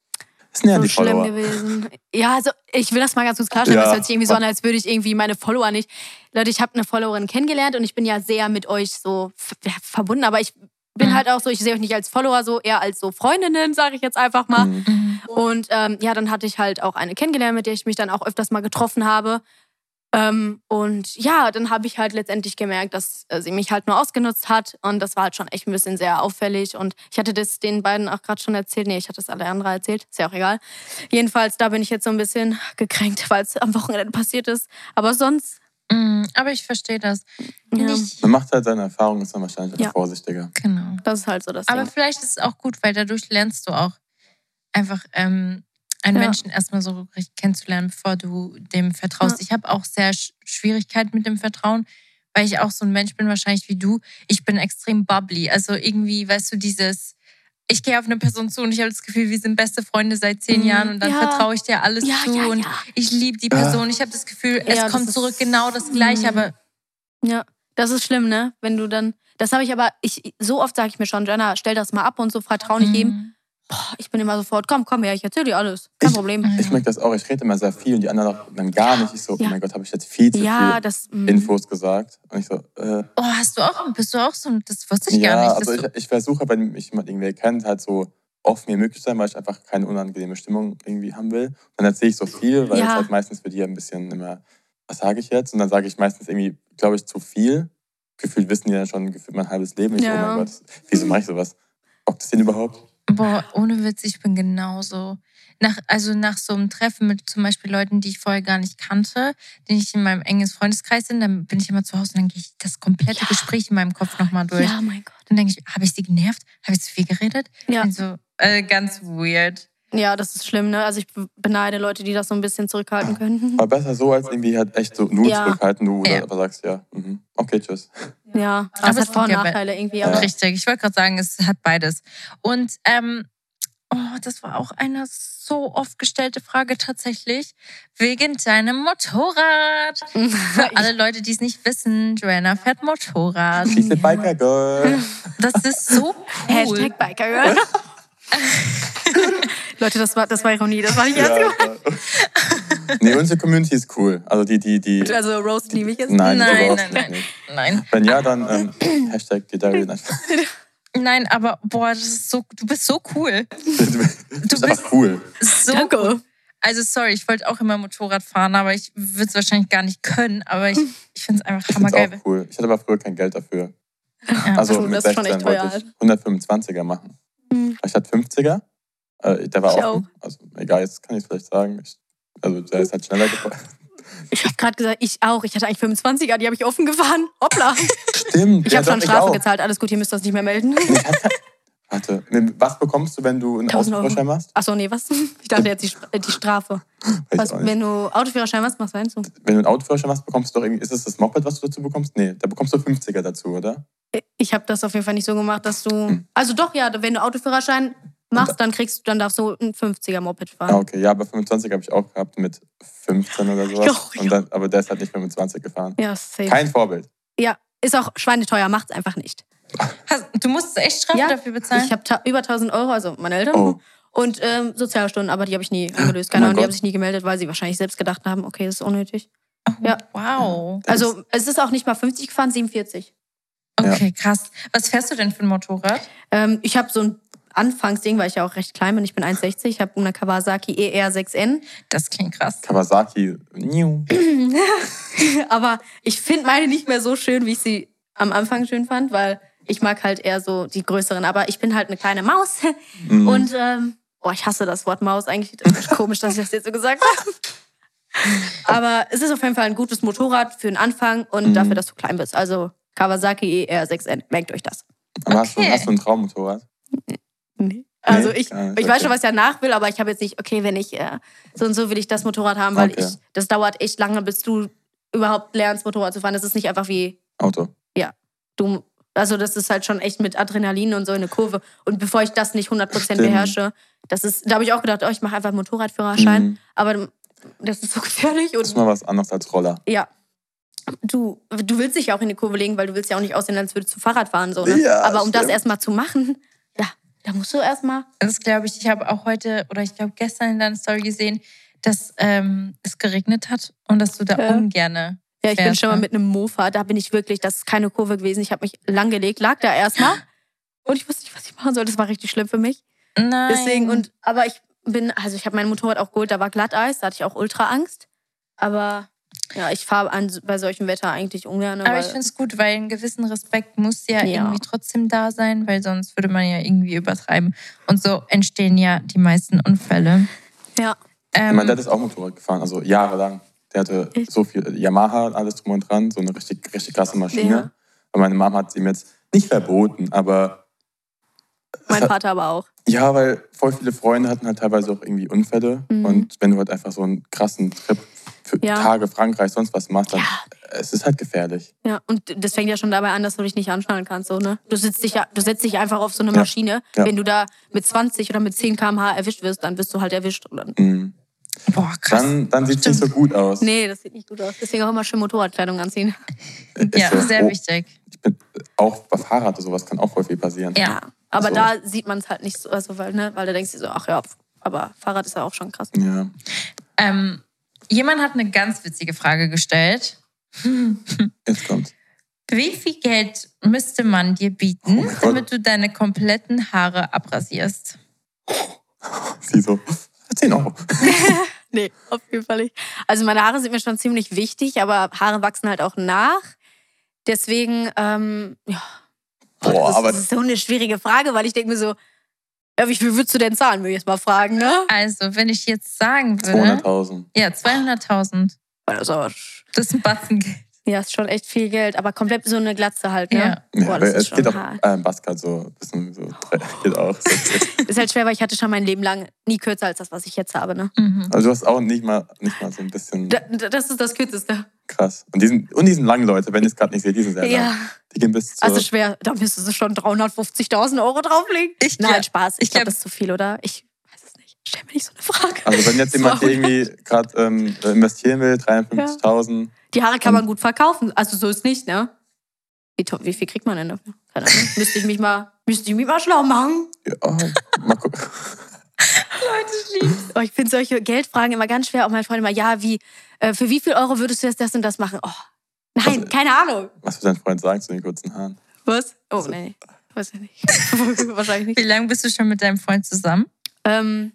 Das sind ja so die schlimm Follower. gewesen. Ja, also ich will das mal ganz kurz klarstellen. Ja. Das hört sich irgendwie so an, als würde ich irgendwie meine Follower nicht. Leute, ich habe eine Followerin kennengelernt und ich bin ja sehr mit euch so verbunden, aber ich bin Mhm. halt auch so, ich sehe euch nicht als Follower, so eher als so Freundinnen, sage ich jetzt einfach mal. Mhm. Und ähm, ja, dann hatte ich halt auch eine kennengelernt, mit der ich mich dann auch öfters mal getroffen habe. Ähm, und ja, dann habe ich halt letztendlich gemerkt, dass äh, sie mich halt nur ausgenutzt hat. Und das war halt schon echt ein bisschen sehr auffällig. Und ich hatte das den beiden auch gerade schon erzählt. Nee, ich hatte es alle andere erzählt. Ist ja auch egal. Jedenfalls, da bin ich jetzt so ein bisschen gekränkt, weil es am Wochenende passiert ist. Aber sonst Mm, aber ich verstehe das. Ja. Man macht halt seine Erfahrungen, ist dann wahrscheinlich auch Ja. vorsichtiger. genau. Das ist halt so das Aber Ding. vielleicht ist es auch gut, weil dadurch lernst du auch einfach ähm, einen Ja. Menschen erstmal so richtig kennenzulernen, bevor du dem vertraust. Ja. Ich habe auch sehr Sch Schwierigkeiten mit dem Vertrauen, weil ich auch so ein Mensch bin, wahrscheinlich wie du. Ich bin extrem bubbly. Also irgendwie, weißt du, dieses. Ich gehe auf eine Person zu und ich habe das Gefühl, wir sind beste Freunde seit zehn Mhm. Jahren und dann Ja. vertraue ich dir alles Ja, zu ja, und ich liebe die Person. Ich habe das Gefühl, es Ja, das kommt zurück genau das Gleiche, Mhm. aber Ja, das ist schlimm, ne? Wenn du dann. Das habe ich aber, ich, so oft sage ich mir schon, Jenna, stell das mal ab und so, vertrau nicht jedem. Boah, ich bin immer sofort, komm, komm her, ich erzähl dir alles. Kein Ich- Problem. Ich merke das auch, ich rede immer sehr viel und die anderen auch dann gar nicht. Ich so, Ja. oh mein Gott, habe ich jetzt viel zu Ja, viel das. mm. Infos gesagt. Und ich so, äh, Oh, hast du auch, bist du auch so, das wusste ich ja, gar nicht. dass also ich, ich versuche, wenn mich jemand irgendwie kennt, halt so offen wie möglich sein, weil ich einfach keine unangenehme Stimmung irgendwie haben will. Dann erzähle ich so viel, weil Ja. es halt meistens für die ein bisschen immer, was sage ich jetzt? Und dann sage ich meistens irgendwie, glaube ich, zu viel. Gefühlt wissen die dann schon gefühlt mein halbes Leben. Ich so, Ja. oh mein Gott, wieso mache ich sowas? Bockt das denn überhaupt? Boah, ohne Witz, ich bin genauso. Nach, also nach so einem Treffen mit zum Beispiel Leuten, die ich vorher gar nicht kannte, die nicht in meinem engen Freundeskreis sind, dann bin ich immer zu Hause und dann gehe ich das komplette Ja. Gespräch in meinem Kopf nochmal durch. Ja, mein Gott. Dann denke ich, habe ich sie genervt? Habe ich zu viel geredet? Ja. Also, äh, ganz weird. Ja, das ist schlimm, ne? Also ich beneide Leute, die das so ein bisschen zurückhalten können. Aber besser so, als irgendwie halt echt so nur Ja. zurückhalten, du Ja. oder aber sagst, ja, mhm. okay, tschüss. Ja, Aber das es hat Vor- und Nachteile irgendwie. Ja. Richtig, ich wollte gerade sagen, es hat beides. Und ähm, oh, das war auch eine so oft gestellte Frage tatsächlich, wegen deinem Motorrad. Für alle Leute, die es nicht wissen, Joanna fährt Motorrad. She's a biker girl. Das ist so cool. Hashtag Biker Girl. Leute, das war, das war Ironie, das war nicht ernst Ja, gemeint. nee, unsere Community ist cool. Also die, die, die. Also Roast liebe ich jetzt. Nein, Nein, nein, nein. nicht. Nein, Wenn ja, dann ähm, Hashtag Gedaria. nein, aber boah, das ist so, du bist so cool. Du bist bist- einfach cool. So Danke. Also sorry, ich wollte auch immer Motorrad fahren, aber ich würde es wahrscheinlich gar nicht können. Aber ich, ich finde es einfach Ich finde hammergeil. auch cool. Ich hatte aber früher kein Geld dafür. Ja. Also mit das ist schon 16 echt wollte ich 125er machen. Hm. Ich hatte 50er. Äh, der war Ich offen. Also egal, jetzt kann ich es vielleicht sagen. Ich, also der ist halt schneller gefahren. Ich habe gerade gesagt, ich auch. Ich hatte eigentlich 25er, die habe ich offen gefahren. Hoppla. Stimmt. Ich ja, habe schon doch, Strafe auch. gezahlt. Alles gut, ihr müsst das nicht mehr melden. Warte, was bekommst du, wenn du einen 1000 Euro. Autoführerschein machst? Achso, nee, was? Ich dachte jetzt die, äh, die Strafe. Was, auch wenn du Autoführerschein machst, was meinst du? Wenn du einen Autoführerschein machst, bekommst du doch irgendwie. Ist es das Moped, was du dazu bekommst? Nee, da bekommst du 50er dazu, oder? Ich habe das auf jeden Fall nicht so gemacht, dass du. Hm. Also doch, ja, wenn du Autoführerschein machst, dann kriegst du, dann darfst du ein 50er Moped fahren. Ah, okay. Ja, aber 25 habe ich auch gehabt mit 15 oder sowas. Doch, ja. Und dann, aber der ist halt nicht 25 gefahren. Ja, safe. Kein Vorbild. ja, ist auch schweineteuer, macht's einfach nicht. Hast, du musst echt Strafe Ja, dafür bezahlen? Ich habe über 1000 Euro, also meine Eltern. Oh. Und ähm, Sozialstunden, aber die habe ich nie angelöst. Oh Keine mein Ahnung, die haben sich nie gemeldet, weil sie wahrscheinlich selbst gedacht haben, okay, das ist unnötig. Oh, Ja. Wow. Das Also es ist auch nicht mal 50 gefahren, 47. Okay, krass. Was fährst du denn für ein Motorrad? Ähm, ich habe so ein Anfangsding, weil ich ja auch recht klein bin. Ich bin 1,60. Ich habe eine Kawasaki E ER6N. Das klingt krass. Kawasaki. Niu. Aber ich finde meine nicht mehr so schön, wie ich sie am Anfang schön fand, weil ich mag halt eher so die größeren. Aber ich bin halt eine kleine Maus. Mhm. Und ähm, oh, ich hasse das Wort Maus eigentlich. Das ist komisch, dass ich das jetzt so gesagt habe. Aber es ist auf jeden Fall ein gutes Motorrad für den Anfang und Mhm. dafür, dass du klein bist. Also Kawasaki E ER6N. Merkt euch das. Aber hast, du, Okay. hast du ein Traummotorrad? Nee. Also Nee, ich, nicht, ich weiß schon, was ich danach will, aber ich habe jetzt nicht, okay, wenn ich äh, so und so will ich das Motorrad haben, weil Okay. ich, das dauert echt lange, bis du überhaupt lernst, Motorrad zu fahren. Das ist nicht einfach wie Auto. du, also das ist halt schon echt mit Adrenalin und so eine Kurve. Und bevor ich das nicht 100% Stimmt. beherrsche, das ist, da habe ich auch gedacht, oh, ich mache einfach einen Motorradführerschein, Mhm. aber das ist so gefährlich Das ist und mal was anderes als Roller. ja. Du, du willst dich ja auch in die Kurve legen, weil du willst ja auch nicht aussehen, als würdest du Fahrrad fahren. So, ne? Ja, Aber um das stimmt. erstmal zu machen, ja, da musst du erstmal. Das glaube ich. Ich habe auch heute oder ich glaube gestern in deiner Story gesehen, dass ähm, es geregnet hat und dass du da Ja. ungerne. Ja, ich bin schon mal ne? mit einem Mofa, da bin ich wirklich, das ist keine Kurve gewesen. Ich habe mich langgelegt, lag da erstmal und ich wusste nicht, was ich machen soll. Das war richtig schlimm für mich. Nein. Deswegen, und aber ich bin, also ich habe mein Motorrad auch geholt, da war Glatteis, da hatte ich auch ultra Angst. Aber ja, ich fahre an bei solchem Wetter eigentlich ungern. Aber ich finde es gut, weil ein gewissen Respekt muss ja, Ja. irgendwie trotzdem da sein, weil sonst würde man ja irgendwie übertreiben. Und so entstehen ja die meisten Unfälle. ja. mein Ähm, Dad ist auch Motorrad gefahren, also jahrelang. Der hatte Echt? so viel Yamaha, alles drum und dran, so eine richtig, richtig krasse Maschine. Ja. Und meine Mom hat es ihm jetzt nicht verboten, aber Mein Vater aber auch. ja, weil voll viele Freunde hatten halt teilweise auch irgendwie Unfälle. Mhm. Und wenn du halt einfach so einen krassen Trip für Ja. Tage Frankreich, sonst was machst, dann Ja. es ist halt gefährlich. Ja, und das fängt ja schon dabei an, dass du dich nicht anschnallen kannst. So, ne? du, sitzt dich ja, du setzt dich einfach auf so eine. Maschine. Ja. Wenn du da mit 20 oder mit 10 km/h erwischt wirst, dann wirst du halt erwischt. Und dann, Mhm. Boah, krass. Dann, dann sieht es nicht so gut aus. nee, das sieht nicht gut aus. Deswegen auch immer schön Motorradkleidung anziehen. Ist ja, so. sehr Oh, wichtig. Ich bin, auch bei Fahrrad oder sowas kann auch voll viel passieren. Ja. Aber So. da sieht man es halt nicht so, also, weil, ne? weil da denkst du so, ach ja, aber Fahrrad ist ja auch schon krass. Ja. Ähm, jemand hat eine ganz witzige Frage gestellt. Jetzt kommt. Wie viel Geld müsste man dir bieten, Oh damit du deine kompletten Haare abrasierst? Sie so, 10 Euro. Nee, auf jeden Fall nicht. Also meine Haare sind mir schon ziemlich wichtig, aber Haare wachsen halt auch nach. Deswegen, ähm, ja, Boah, das, aber das ist so eine schwierige Frage, weil ich denke mir so, ja, wie viel würdest du denn zahlen, würde ich jetzt mal fragen, ne? Also, wenn ich jetzt sagen würde. 200.000. Ja, 200.000. Also, Das ist ein Batzen Geld. ja, ist schon echt viel Geld, aber komplett so eine Glatze halt, ne? Ja. Ja, Boah, das ist es schon geht auch, hart. äh, Buzzcut so, ein bisschen so, geht auch. Ist halt schwer, weil ich hatte schon mein Leben lang nie kürzer als das, was ich jetzt habe, ne? Mhm. Also du hast auch nicht mal, nicht mal so ein bisschen da- das ist das Kürzeste. Krass. Und die sind, und die sind lange Leute, wenn ihr es gerade nicht seht, die sind sehr Ja, lang. Die gehen bis zur, also schwer. Da müsstest du schon 350.000 Euro drauflegen. Ich Nein, glaub- Spaß. Ich ich glaube, glaub- das ist zu viel, oder? Ich weiß es nicht. Stell mir nicht so eine Frage. also wenn jetzt jemand irgendwie gerade ähm, investieren will, 350.000, Die Haare kann man gut verkaufen. Also so ist nicht, ne? Wie, wie viel kriegt man denn dafür? Keine Ahnung. müsste ich mich mal, müsste ich mich mal schlau machen. ja, oh, mal gucken. Leute, ich lieb's. Oh, ich finde solche Geldfragen immer ganz schwer. Auch meine Freunde immer, ja, wie, äh, für wie viel Euro würdest du jetzt das und das machen? Oh, nein, Was- keine Ahnung. Was wird dein Freund sagen zu den kurzen Haaren? Was? Oh, nee. Weiß ich nicht. Wahrscheinlich nicht. Wie lange bist du schon mit deinem Freund zusammen? Ähm,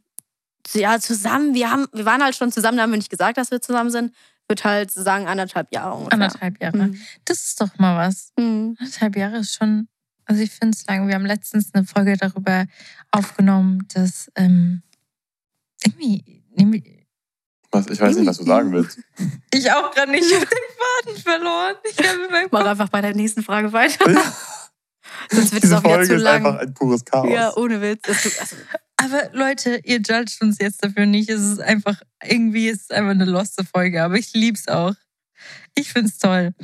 ja, zusammen, wir, haben, wir waren halt schon zusammen, da haben wir nicht gesagt, dass wir zusammen sind. Wird halt sagen anderthalb Jahre ungefähr. Anderthalb Jahre. Mhm. Das ist doch mal was. Mhm. Anderthalb Jahre ist schon. Also ich finde es lang. Wir haben letztens eine Folge darüber aufgenommen, dass ähm, irgendwie. irgendwie- Was, ich weiß nicht, was du sagen willst. Ich auch gerade nicht. Ich habe den Faden verloren. Ich habe Mach einfach bei der nächsten Frage weiter. Sonst wird es Diese auch wieder Folge zu ist lang. einfach ein pures Chaos. Ja, ohne Witz. Es also, Aber Leute, ihr judgt uns jetzt dafür nicht. Es ist einfach, irgendwie ist es einfach eine loste Folge, aber ich lieb's auch. Ich find's toll.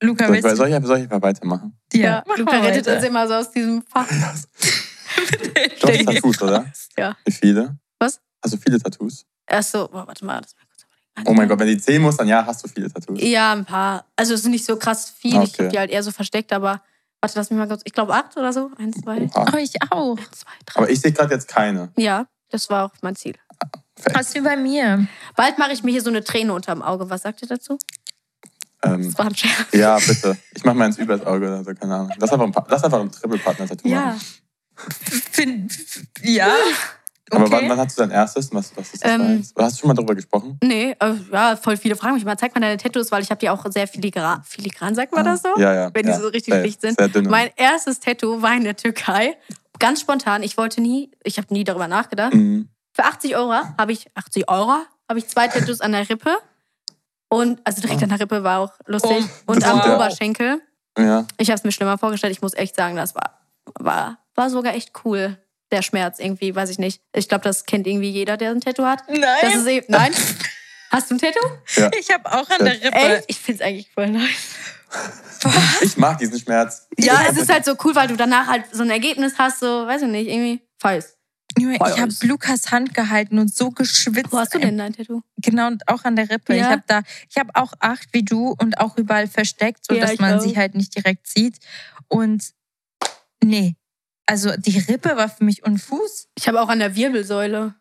Luca, Soll, willst ich- soll, ich, soll ich mal weitermachen? ja, mach Luca mal rettet weiter. uns immer so aus diesem Fach. Du hast Tattoos, oder? Ja. Wie viele? Was? Hast du viele Tattoos? Achso, boah, warte mal. Das kurz überlegen. Oh mein Gott, wenn die zählen muss, dann ja, hast du viele Tattoos. Ja, ein paar. Also es sind nicht so krass viel. Ich Okay. habe die halt eher so versteckt, aber warte, lass mich mal kurz. Ich glaube acht oder so. Eins, zwei, Oha. Oh, ich auch. eins, zwei, drei. Aber ich sehe gerade jetzt keine. Ja, das war auch mein Ziel. Was wie bei mir. Bald mache ich mir hier so eine Träne unterm Auge. Was sagt ihr dazu? Ähm, Das war ein Scherz. ja, bitte. Ich mache meins übers Auge oder so, keine Ahnung. Lass einfach ein, Pa- lass einfach ein Triple-Partner-Tattoo Ja. machen. Find, ja. Aber Okay. wann, wann hast du dein erstes? Was, was ist das? Ähm, eins? Hast du schon mal darüber gesprochen? Nee, äh, ja, voll viele fragen mich mal. Zeig mal deine Tattoos, weil ich habe die auch sehr filigran. Filigran, sagt man das so? Ja, ja. Wenn die ja. so richtig Sehr- dicht sind. Sehr dünn. Mein erstes Tattoo war in der Türkei. Ganz spontan. Ich wollte nie, ich habe nie darüber nachgedacht. Mhm. Für 80 Euro habe ich, 80 Euro, habe ich zwei Tattoos an der Rippe. Und, also direkt an der Rippe war auch lustig. Oh, und am. Oberschenkel. Ja. Ich habe es mir schlimmer vorgestellt. Ich muss echt sagen, das war, war, war sogar echt cool. Der Schmerz irgendwie, weiß ich nicht. Ich glaube, das kennt irgendwie jeder, der ein Tattoo hat. Nein. Das ist eben, nein? Hast du ein Tattoo? ich habe auch an der Rippe. Echt? Ich finde es eigentlich voll nice. Ich mag diesen Schmerz. Ja, es ist halt so cool, weil du danach halt so ein Ergebnis hast, so, weiß ich nicht, irgendwie falsch. Junge, ich habe. Lukas Hand gehalten und so geschwitzt. Wo hast du denn dein Tattoo? Genau, und auch an der Rippe. Ja. Ich habe da, ich habe auch acht wie du und auch überall versteckt, so Ja, dass man auch. sie halt nicht direkt sieht. Und nee, also die Rippe war für mich und Fuß. Ich habe auch an der Wirbelsäule.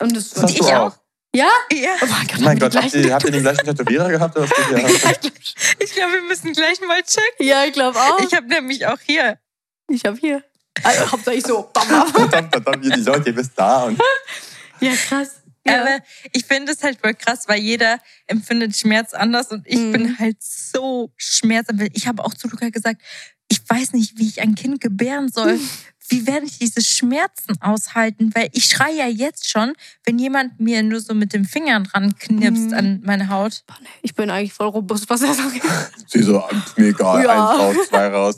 Und das Das hast du Ich auch. auch. Ja? Ja. Oh mein Gott, Oh mein Gott, habt ihr, habt ihr den gleichen Tätowierer gehabt? Oder was? Ich glaube, wir müssen gleich mal checken. Ja, ich glaube auch. Ich habe nämlich auch hier. Ich habe hier. Also, hauptsächlich so. Bam, bam. verdammt, verdammt, ihr die Leute, ihr bist da. Und Ja, krass. Ja. Aber ich finde es halt voll krass, weil jeder empfindet Schmerz anders und ich Mhm. bin halt so schmerzempfindlich. Ich habe auch zu Luca gesagt, ich weiß nicht, wie ich ein Kind gebären soll. Wie werde ich diese Schmerzen aushalten? Weil ich schreie ja jetzt schon, wenn jemand mir nur so mit den Fingern dran knirpst Mhm. an meine Haut. Ich bin eigentlich voll robust, was er sagt. Sie so, mir egal, Ja. eins raus, zwei raus.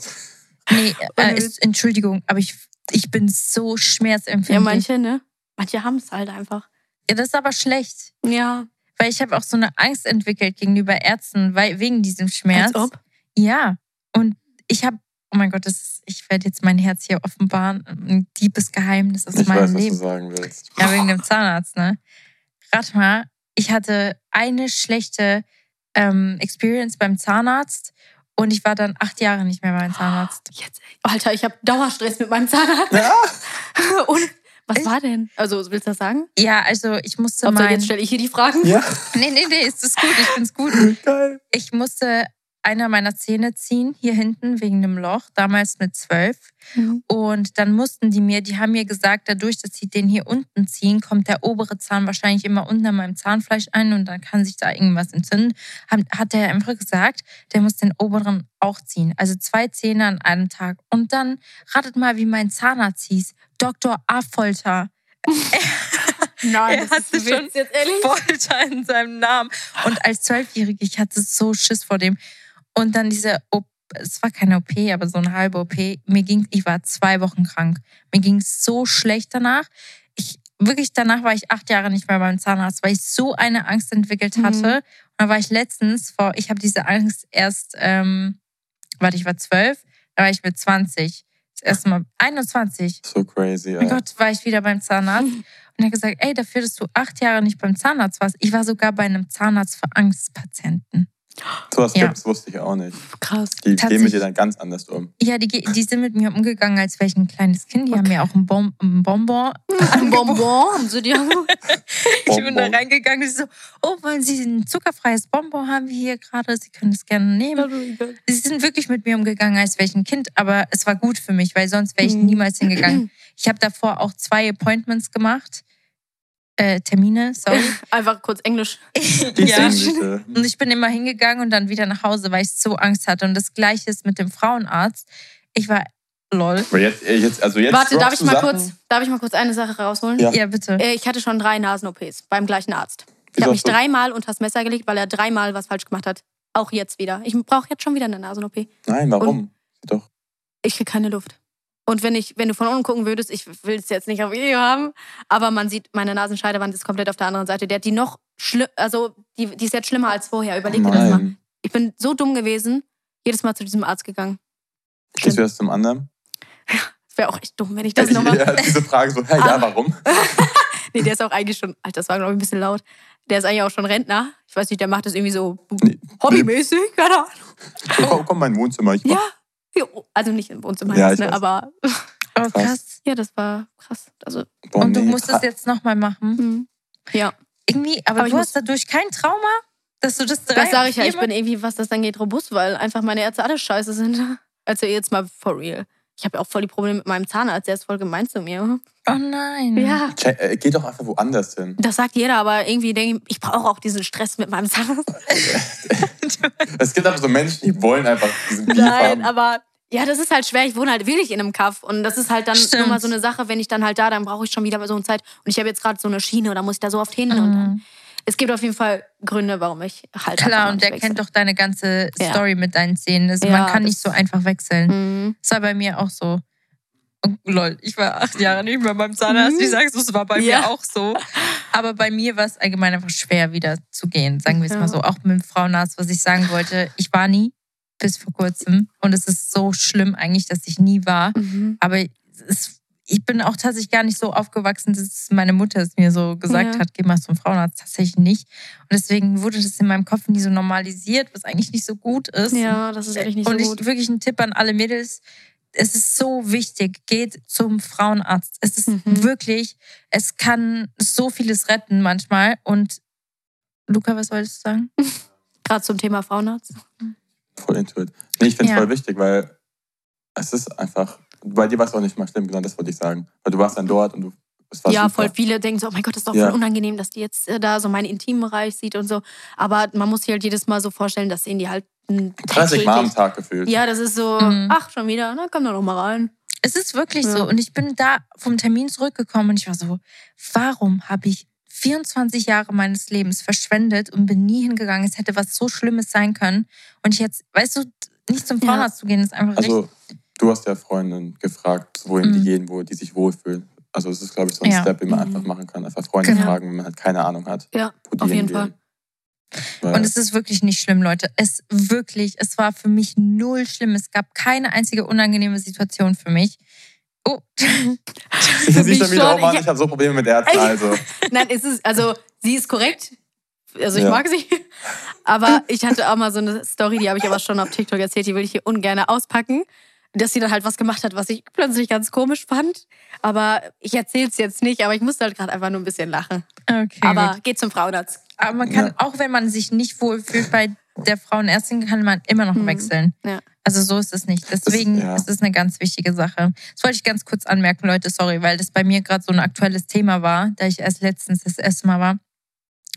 Nee, äh, ist, Entschuldigung, aber ich, ich bin so schmerzempfindlich. Ja, manche, ne? Manche haben es halt einfach. Ja, das ist aber schlecht. Ja. Weil ich habe auch so eine Angst entwickelt gegenüber Ärzten, weil, wegen diesem Schmerz. Als ob. Ja. Und ich habe, oh mein Gott, das ist, ich werde jetzt mein Herz hier offenbaren. Ein tiefes Geheimnis aus Ich meinem weiß, was du Leben. sagen willst. Ja, wegen dem Zahnarzt, ne? Rat mal, ich hatte eine schlechte ähm, Experience beim Zahnarzt und ich war dann acht Jahre nicht mehr beim Zahnarzt. Jetzt, Alter, ich habe Dauerstress mit meinem Zahnarzt. Ja. Und was Echt? war denn? Also, willst du das sagen? Ja, also ich musste Hauptsache, mein... jetzt stelle ich hier die Fragen. Ja, Nee, nee, nee, ist das gut, ich find's gut. geil. Ich musste einer meiner Zähne ziehen, hier hinten, wegen einem Loch, damals mit zwölf. Mhm. Und dann mussten die mir, die haben mir gesagt, dadurch, dass sie den hier unten ziehen, kommt der obere Zahn wahrscheinlich immer unter meinem Zahnfleisch ein und dann kann sich da irgendwas entzünden. Hat, der einfach gesagt, der muss den oberen auch ziehen. Also zwei Zähne an einem Tag. Und dann ratet mal, wie mein Zahnarzt hieß. Dr. A-Folter. Nein, Er das hatte schon Witz, jetzt ehrlich. Folter in seinem Namen. Und als Zwölfjährige, ich hatte so Schiss vor dem. Und dann diese OP, es war keine OP, aber so eine halbe OP. Mir ging, ich war zwei Wochen krank. Mir ging es so schlecht danach. Ich, wirklich danach war ich acht Jahre nicht mehr beim Zahnarzt, weil ich so eine Angst entwickelt Mhm. hatte. Und dann war ich letztens vor, ich habe diese Angst erst, ähm, warte, ich war zwölf, da war ich mit 20. Das erste Mal 21 So crazy, mein. Gott, war ich wieder beim Zahnarzt. Und er hat gesagt, ey, dafür, dass du acht Jahre nicht beim Zahnarzt warst. Ich war sogar bei einem Zahnarzt für Angstpatienten. Sowas Ja. gibt's, wusste ich auch nicht. Krass. Die gehen mit dir dann ganz anders um. Ja, die, die sind mit mir umgegangen, als wäre ich ein kleines Kind. Die haben mir auch ein, Bom ein Bonbon. Ein Bonbon haben sie dir. Ich bin da reingegangen und sie so, oh, wollen Sie ein zuckerfreies Bonbon haben wir hier gerade? Sie können es gerne nehmen. Sie sind wirklich mit mir umgegangen, als wäre ich ein Kind, aber es war gut für mich, weil sonst wäre ich Mhm. niemals hingegangen. Ich habe davor auch zwei Appointments gemacht. Äh, Termine, sorry. Einfach kurz Englisch. Ja. Und ich bin immer hingegangen und dann wieder nach Hause, weil ich so Angst hatte. Und das gleiche ist mit dem Frauenarzt. Ich war lol. Jetzt, äh, jetzt, also jetzt Warte, darf ich mal Sachen? kurz, darf ich mal kurz eine Sache rausholen? Ja. Ja, bitte. Äh, Ich hatte schon drei Nasen-OPs beim gleichen Arzt. Ich habe mich du- dreimal unters Messer gelegt, weil er dreimal was falsch gemacht hat. Auch jetzt wieder. Ich brauche jetzt schon wieder eine Nasen-OP. Nein, warum? Doch. Ich kriege keine Luft. Und wenn ich, wenn du von unten gucken würdest, ich will es jetzt nicht auf Video haben, aber man sieht, meine Nasenscheidewand ist komplett auf der anderen Seite. Der hat die noch schlimm, also die, die ist jetzt schlimmer als vorher. Überleg dir das mal. Ich bin so dumm gewesen, jedes Mal zu diesem Arzt gegangen. Gehst du erst zum anderen? Das wäre auch echt dumm, wenn ich das nochmal. ja, diese Frage so, ja, ja, warum? Nee, der ist auch eigentlich schon, Alter, das war glaube ich ein bisschen laut. Der ist eigentlich auch schon Rentner. Ich weiß nicht, der macht das irgendwie so Nee. hobbymäßig, keine Ahnung. So, komm, komm in mein Wohnzimmer. Ich Ja. Ja, Also nicht im Wohnzimmer, Ja, ne, aber Oh, krass. ja, das war krass. Also, Boah, Und du nee, musst es jetzt nochmal machen. hm. ja. Irgendwie, aber, Aber du hast dadurch kein Trauma, dass du das drei Das sage ich ja, ich bin irgendwie, was das angeht, robust, weil einfach meine Ärzte alle scheiße sind. Also jetzt mal for real. Ich habe ja auch voll die Probleme mit meinem Zahnarzt, der ist voll gemein zu mir. Oh nein. Ja. Äh, geh doch einfach woanders hin. Das sagt jeder, aber irgendwie denke ich, ich brauche auch diesen Stress mit meinem Zahnarzt. Es gibt aber so Menschen, die wollen einfach diesen Beef Nein, haben. aber ja, das ist halt schwer. Ich wohne halt wirklich in einem Kaff und das ist halt dann Stimmt. nur mal so eine Sache, wenn ich dann halt da, dann brauche ich schon wieder so eine Zeit. Und ich habe jetzt gerade so eine Schiene, da muss ich da so oft hin. Und dann, Mhm. Es gibt auf jeden Fall Gründe, warum ich halt. Klar, und der wechsle. kennt doch deine ganze Ja. Story mit deinen Zähnen. Also Ja, man kann nicht so einfach wechseln. Mhm. Das war bei mir auch so. Und lol, ich war acht Jahre nicht mehr beim Zahnarzt. Mhm. Wie sagst du, es war bei Ja. mir auch so. Aber bei mir war es allgemein einfach schwer, wieder zu gehen. Sagen wir es Ja. mal so. Auch mit dem Frauenarzt, was ich sagen wollte. Ich war nie bis vor kurzem. Und es ist so schlimm eigentlich, dass ich nie war. Mhm. Aber es, ich bin auch tatsächlich gar nicht so aufgewachsen, dass meine Mutter es mir so gesagt Ja. hat, geh mal zum Frauenarzt. Tatsächlich nicht. Und deswegen wurde das in meinem Kopf nie so normalisiert, was eigentlich nicht so gut ist. Ja, das ist ehrlich nicht Und so ich gut. wirklich ein Tipp an alle Mädels. Es ist so wichtig, geht zum Frauenarzt. Es ist Mhm. wirklich, es kann so vieles retten manchmal. Und Luca, was wolltest du sagen? Gerade zum Thema Frauenarzt. Voll into it. Nee, ich finde es Ja. voll wichtig, weil es ist einfach. Bei dir war es auch nicht mal schlimm, genau das wollte ich sagen. Weil du warst dann dort und du. Ja, super. voll viele denken so, oh mein Gott, das ist doch Ja. voll unangenehm, dass die jetzt äh, da so meinen intimen Bereich sieht und so. Aber man muss sich halt jedes Mal so vorstellen, das sehen die halt ein 30 Mal am. Tag gefühlt. Ja, das ist so, Mhm. ach, schon wieder, na komm doch noch mal rein. Es ist wirklich Ja. so. Und ich bin da vom Termin zurückgekommen und ich war so, warum habe ich 24 Jahre meines Lebens verschwendet und bin nie hingegangen? Es hätte was so Schlimmes sein können. Und ich jetzt, weißt du, nicht zum Ja. Frauenarzt zu gehen, ist einfach Also, du hast ja Freundin gefragt, wohin Mhm. die gehen, wo die sich wohlfühlen. Also, es ist, glaube ich, so ein Ja. Step, den man Mhm. einfach machen kann. Einfach Freunde Genau. fragen, wenn man halt keine Ahnung hat. Ja, auf jeden hingehen. Fall. Weil, Und es ist wirklich nicht schlimm, Leute. Es wirklich, es war für mich null schlimm. Es gab keine einzige unangenehme Situation für mich. Oh, sehe mich schon wieder, schon. oh Mann, Ich- ich habe so Probleme mit Ärzten. Also, Nein, es ist, also sie ist korrekt. Also ich Ja. mag sie. Aber ich hatte auch mal so eine Story, die habe ich aber schon auf TikTok erzählt, die will ich hier ungern auspacken. Dass sie dann halt was gemacht hat, was ich plötzlich ganz komisch fand. Aber ich erzähle es jetzt nicht, aber ich musste halt gerade einfach nur ein bisschen lachen. okay. aber gut. geht zum Frauenarzt. aber man kann, Ja. auch wenn man sich nicht wohlfühlt bei der Frauenärztin, kann man immer noch Mhm. wechseln. Ja. Also so ist es nicht. Deswegen ja. ist es eine ganz wichtige Sache. Das wollte ich ganz kurz anmerken, Leute, sorry, weil das bei mir gerade so ein aktuelles Thema war, da ich erst letztens das erste Mal war.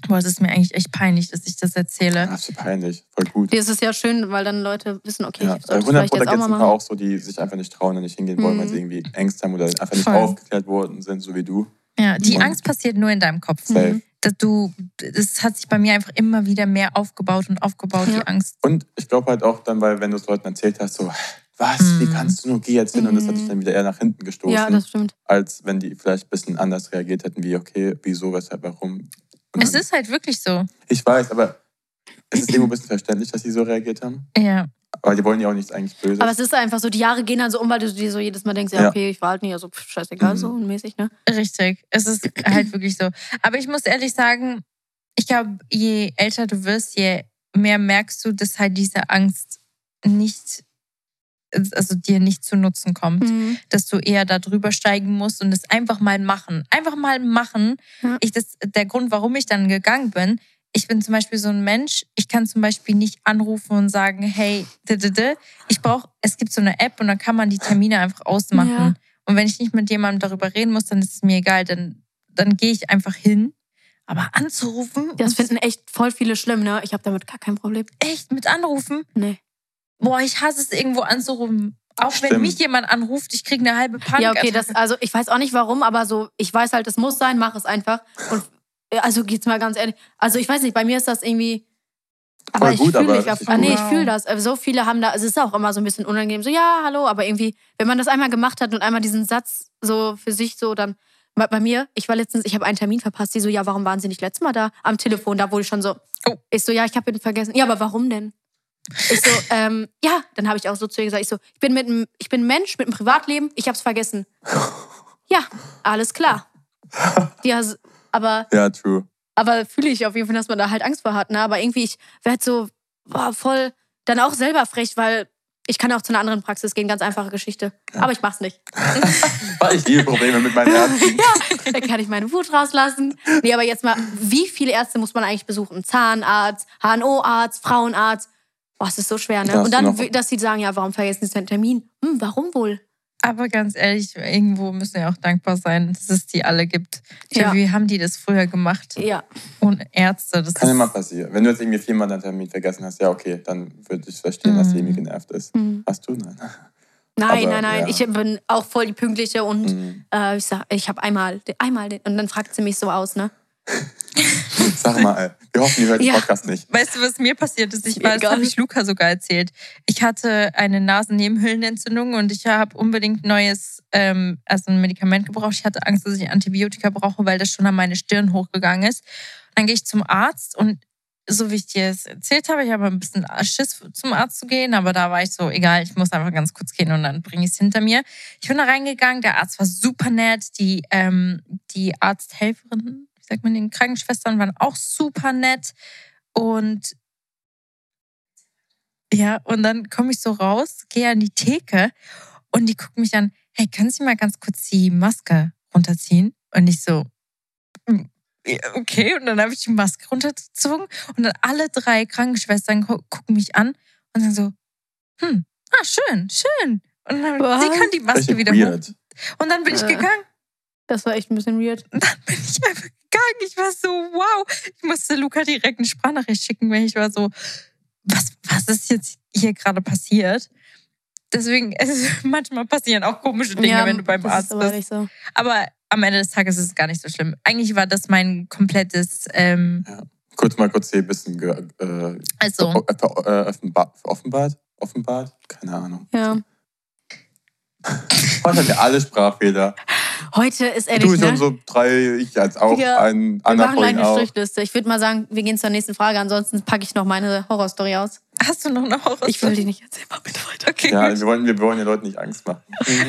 Boah, es ist mir eigentlich echt peinlich, dass ich das erzähle. das ist peinlich. Voll gut. Das ist ja schön, weil dann Leute wissen, okay, Ja, ich soll das 100 vielleicht jetzt auch gibt es mal machen. auch so, die sich einfach nicht trauen und nicht hingehen wollen, weil Mhm. sie irgendwie Ängste haben oder einfach nicht Voll. aufgeklärt worden sind, so wie du. Ja, die Und- Angst passiert nur in deinem Kopf. Mhm. Dass du, das hat sich bei mir einfach immer wieder mehr aufgebaut und aufgebaut, Ja. die Angst. Und ich glaube halt auch dann, weil wenn du es Leuten erzählt hast, so, was, wie Mhm. kannst du nur, geh jetzt hin? Und das hat dich Mhm. dann wieder eher nach hinten gestoßen, Ja, das stimmt. als wenn die vielleicht ein bisschen anders reagiert hätten, wie, okay, wieso, weshalb, warum. Es ist halt wirklich so. Ich weiß, aber es ist irgendwo ein bisschen verständlich, dass sie so reagiert haben. Ja. Aber die wollen ja auch nichts eigentlich Böses. Aber es ist einfach so, die Jahre gehen dann so um, weil du dir so jedes Mal denkst, ja, Ja. okay, ich war halt nicht, also pff, scheißegal, Mhm. so mäßig, ne? Richtig. Es ist halt wirklich so. Aber ich muss ehrlich sagen, ich glaube, je älter du wirst, je mehr merkst du, dass halt diese Angst nicht, also dir nicht zu Nutzen kommt. Mhm. Dass du eher da drüber steigen musst und es einfach mal machen. Einfach mal machen. Ja. Ich, das, der Grund, warum ich dann gegangen bin, ich bin zum Beispiel so ein Mensch, ich kann zum Beispiel nicht anrufen und sagen, hey, d -d -d. ich brauche, es gibt so eine App und dann kann man die Termine einfach ausmachen. Ja. Und wenn ich nicht mit jemandem darüber reden muss, dann ist es mir egal, dann, dann gehe ich einfach hin. Aber anzurufen, Das finden echt voll viele schlimm, ne? Ich habe damit gar kein Problem. echt mit anrufen, Nee. Boah, ich hasse es irgendwo anzurufen. Auch wenn Stimmt. mich jemand anruft, ich kriege eine halbe Panik. Ja, okay, das, also ich weiß auch nicht warum, aber so, ich weiß halt, es muss sein, mach es einfach. Und äh, also geht's mal ganz ehrlich. Also ich weiß nicht, bei mir ist das irgendwie. Aber Voll ich fühle mich. richtig Ah, nee, ich fühle das. Also So viele haben da, also es ist auch immer so ein bisschen unangenehm. So, ja, hallo, aber irgendwie, wenn man das einmal gemacht hat und einmal diesen Satz so für sich so, dann. Bei bei mir, ich war letztens, ich habe einen Termin verpasst. Die so, ja, warum waren Sie nicht letztes Mal da am Telefon? Da wurde ich schon so, Oh. ich so, ja, ich habe ihn vergessen. Ja, aber warum denn? Ich so, ähm, ja, dann habe ich auch so zu ihr gesagt, ich so, ich bin mit einem, ich bin ein Mensch mit einem Privatleben, ich habe es vergessen. Ja, alles klar. Ja, aber, ja, true. aber fühle ich auf jeden Fall, dass man da halt Angst vor hat. Ne? Aber irgendwie, ich werde so boah, voll dann auch selber frech, weil ich kann auch zu einer anderen Praxis gehen, ganz einfache Geschichte. Aber ich mach's nicht. Weil ich liebe Probleme mit meinen Ärzten. Da kann ich meine Wut rauslassen. Nee, aber jetzt mal, wie viele Ärzte muss man eigentlich besuchen? Zahnarzt, HNO-Arzt, Frauenarzt. Boah, es ist so schwer, ne? Da hast Und dann, dass sie sagen, ja, warum vergessen Sie den Termin? Hm, warum wohl? Aber ganz ehrlich, irgendwo müssen wir auch dankbar sein, dass es die alle gibt. Ja. wie haben die das früher gemacht? Ja. Ohne Ärzte. Das Kann ist, immer passieren. Wenn du jetzt irgendwie viermal deinen Termin vergessen hast, ja, okay, dann würde ich verstehen, dass sie Mhm. irgendwie genervt ist. Hm. Hast du? Nein. Nein, Aber, nein, nein. ja. Ich bin auch voll die Pünktliche und Mhm. äh, ich sag, ich habe einmal, einmal den, und dann fragt sie mich so aus, ne? Sag mal, wir hoffen, ihr hört den Ja. Podcast nicht. Weißt du, was mir passiert ist? Ich war, das habe ich Luca sogar erzählt. Ich hatte eine Nasennebenhöhlenentzündung und ich habe unbedingt neues, ähm, also ein Medikament gebraucht. Ich hatte Angst, dass ich Antibiotika brauche, weil das schon an meine Stirn hochgegangen ist. Dann gehe ich zum Arzt und so wie ich dir es erzählt habe, ich habe ein bisschen Schiss zum Arzt zu gehen, aber da war ich so, egal, ich muss einfach ganz kurz gehen und dann bringe ich es hinter mir. Ich bin da reingegangen, der Arzt war super nett, die, ähm, die Arzthelferinnen, wie sagt man, den Krankenschwestern waren auch super nett und ja, und dann komme ich so raus, gehe an die Theke und die gucken mich an, hey, können Sie mal ganz kurz die Maske runterziehen? Und ich so, "Mm, ja, okay. Und dann habe ich die Maske runtergezogen und dann alle drei Krankenschwestern gu gucken mich an und sagen so, hm, ah, schön, schön. Und dann Was? sie können die Maske wieder weird. hoch. Und dann bin ich Äh. gegangen. Das war echt ein bisschen weird. Und dann bin ich einfach gegangen. Ich war so, wow. Ich musste Luca direkt eine Sprachnachricht schicken, weil ich war so, was, was ist jetzt hier gerade passiert? Deswegen, es ist, manchmal passieren auch komische Dinge, wenn du beim Arzt aber bist. so. Aber am Ende des Tages ist es gar nicht so schlimm. Eigentlich war das mein komplettes, ähm, Kurz mal kurz hier ein bisschen ge, äh, also, ver- äh, offenbar, offenbart? Offenbart? Keine Ahnung. Ja. Heute haben wir alle Sprachfehler. Heute ist Du ehrlich, schon ne? so drei, ich als auch, Ja, ein Wir machen eine. Strichliste. Ich würde mal sagen, wir gehen zur nächsten Frage. Ansonsten packe ich noch meine Horrorstory aus. hast du noch eine Horror? Ich will die nicht erzählen. Mach bitte weiter. Okay, Ja, gut. wir wollen, wir wollen den Leuten nicht Angst machen.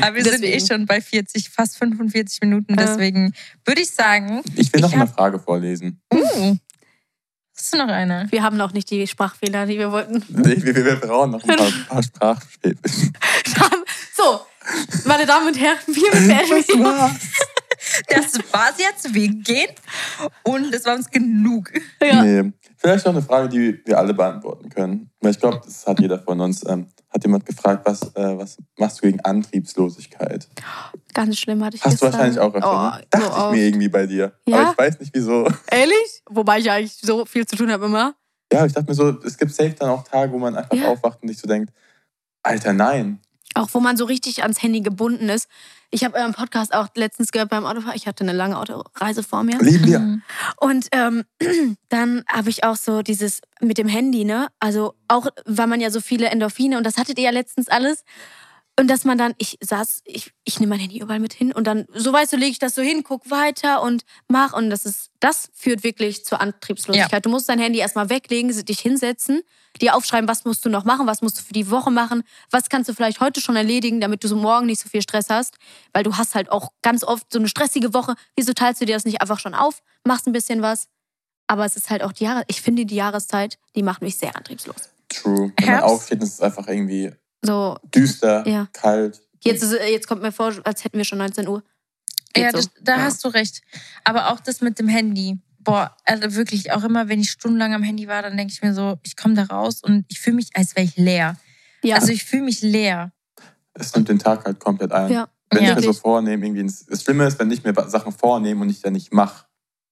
Aber wir sind eh Deswegen. schon bei 40, fast 45 Minuten. Ja. Deswegen würde ich sagen, Ich will noch Ich eine Frage vorlesen. uh, hast du noch eine? Wir haben noch nicht die Sprachfehler, die wir wollten. Nee, wir, wir brauchen noch ein paar, paar Sprachfehler. so, meine Damen und Herren, wir beenden Das war's jetzt. Wir gehen. Und das war uns genug. ja. Nee. Vielleicht noch eine Frage, die wir alle beantworten können. Weil ich glaube, das hat jeder von uns. Ähm, hat jemand gefragt, was, äh, was machst du gegen Antriebslosigkeit? Ganz schlimm hatte ich Hast du gestern. wahrscheinlich auch öfter. Oh, ne? Dachte so ich mir irgendwie bei dir. Ja? Aber ich weiß nicht wieso. Ehrlich? Wobei ich eigentlich so viel zu tun habe immer. Ja, ich dachte mir so, es gibt safe dann auch Tage, wo man einfach Ja. aufwacht und sich so denkt, Alter, nein. Auch wo man so richtig ans Handy gebunden ist. Ich habe euren Podcast auch letztens gehört beim Autofahren. Ich hatte eine lange Autoreise vor mir. Lieben wir. Mhm. Und ähm, dann habe ich auch so dieses mit dem Handy, ne? Also auch, weil man ja so viele Endorphine und das hattet ihr ja letztens alles. Und dass man dann, ich saß, ich, ich nehme mein Handy überall mit hin und dann, so weißt du, lege ich das so hin, guck weiter und mach. Und das ist, das führt wirklich zur Antriebslosigkeit. Du musst dein Handy erstmal weglegen, dich hinsetzen, dir aufschreiben, was musst du noch machen, was musst du für die Woche machen, was kannst du vielleicht heute schon erledigen, damit du so morgen nicht so viel Stress hast. Weil du hast halt auch ganz oft so eine stressige Woche. Wieso teilst du dir das nicht einfach schon auf, machst ein bisschen was? Aber es ist halt auch die Jahre, ich finde die Jahreszeit, die macht mich sehr antriebslos. True. Wenn man aufsteht, ist es einfach irgendwie So, düster, Ja. kalt. jetzt, ist, jetzt kommt mir vor, als hätten wir schon 19 Uhr. Geht Ja, so. das, da Ja. hast du recht. Aber auch das mit dem Handy. Boah, also wirklich, auch immer, wenn ich stundenlang am Handy war, dann denke ich mir so, ich komme da raus und ich fühle mich, als wäre ich leer. Ja, Also ich fühle mich leer. Es nimmt den Tag halt komplett ein. Ja. Wenn Ja. ich mir so vornehme, irgendwie, ins- das Schlimme ist, wenn ich mir Sachen vornehme und ich dann nicht mache,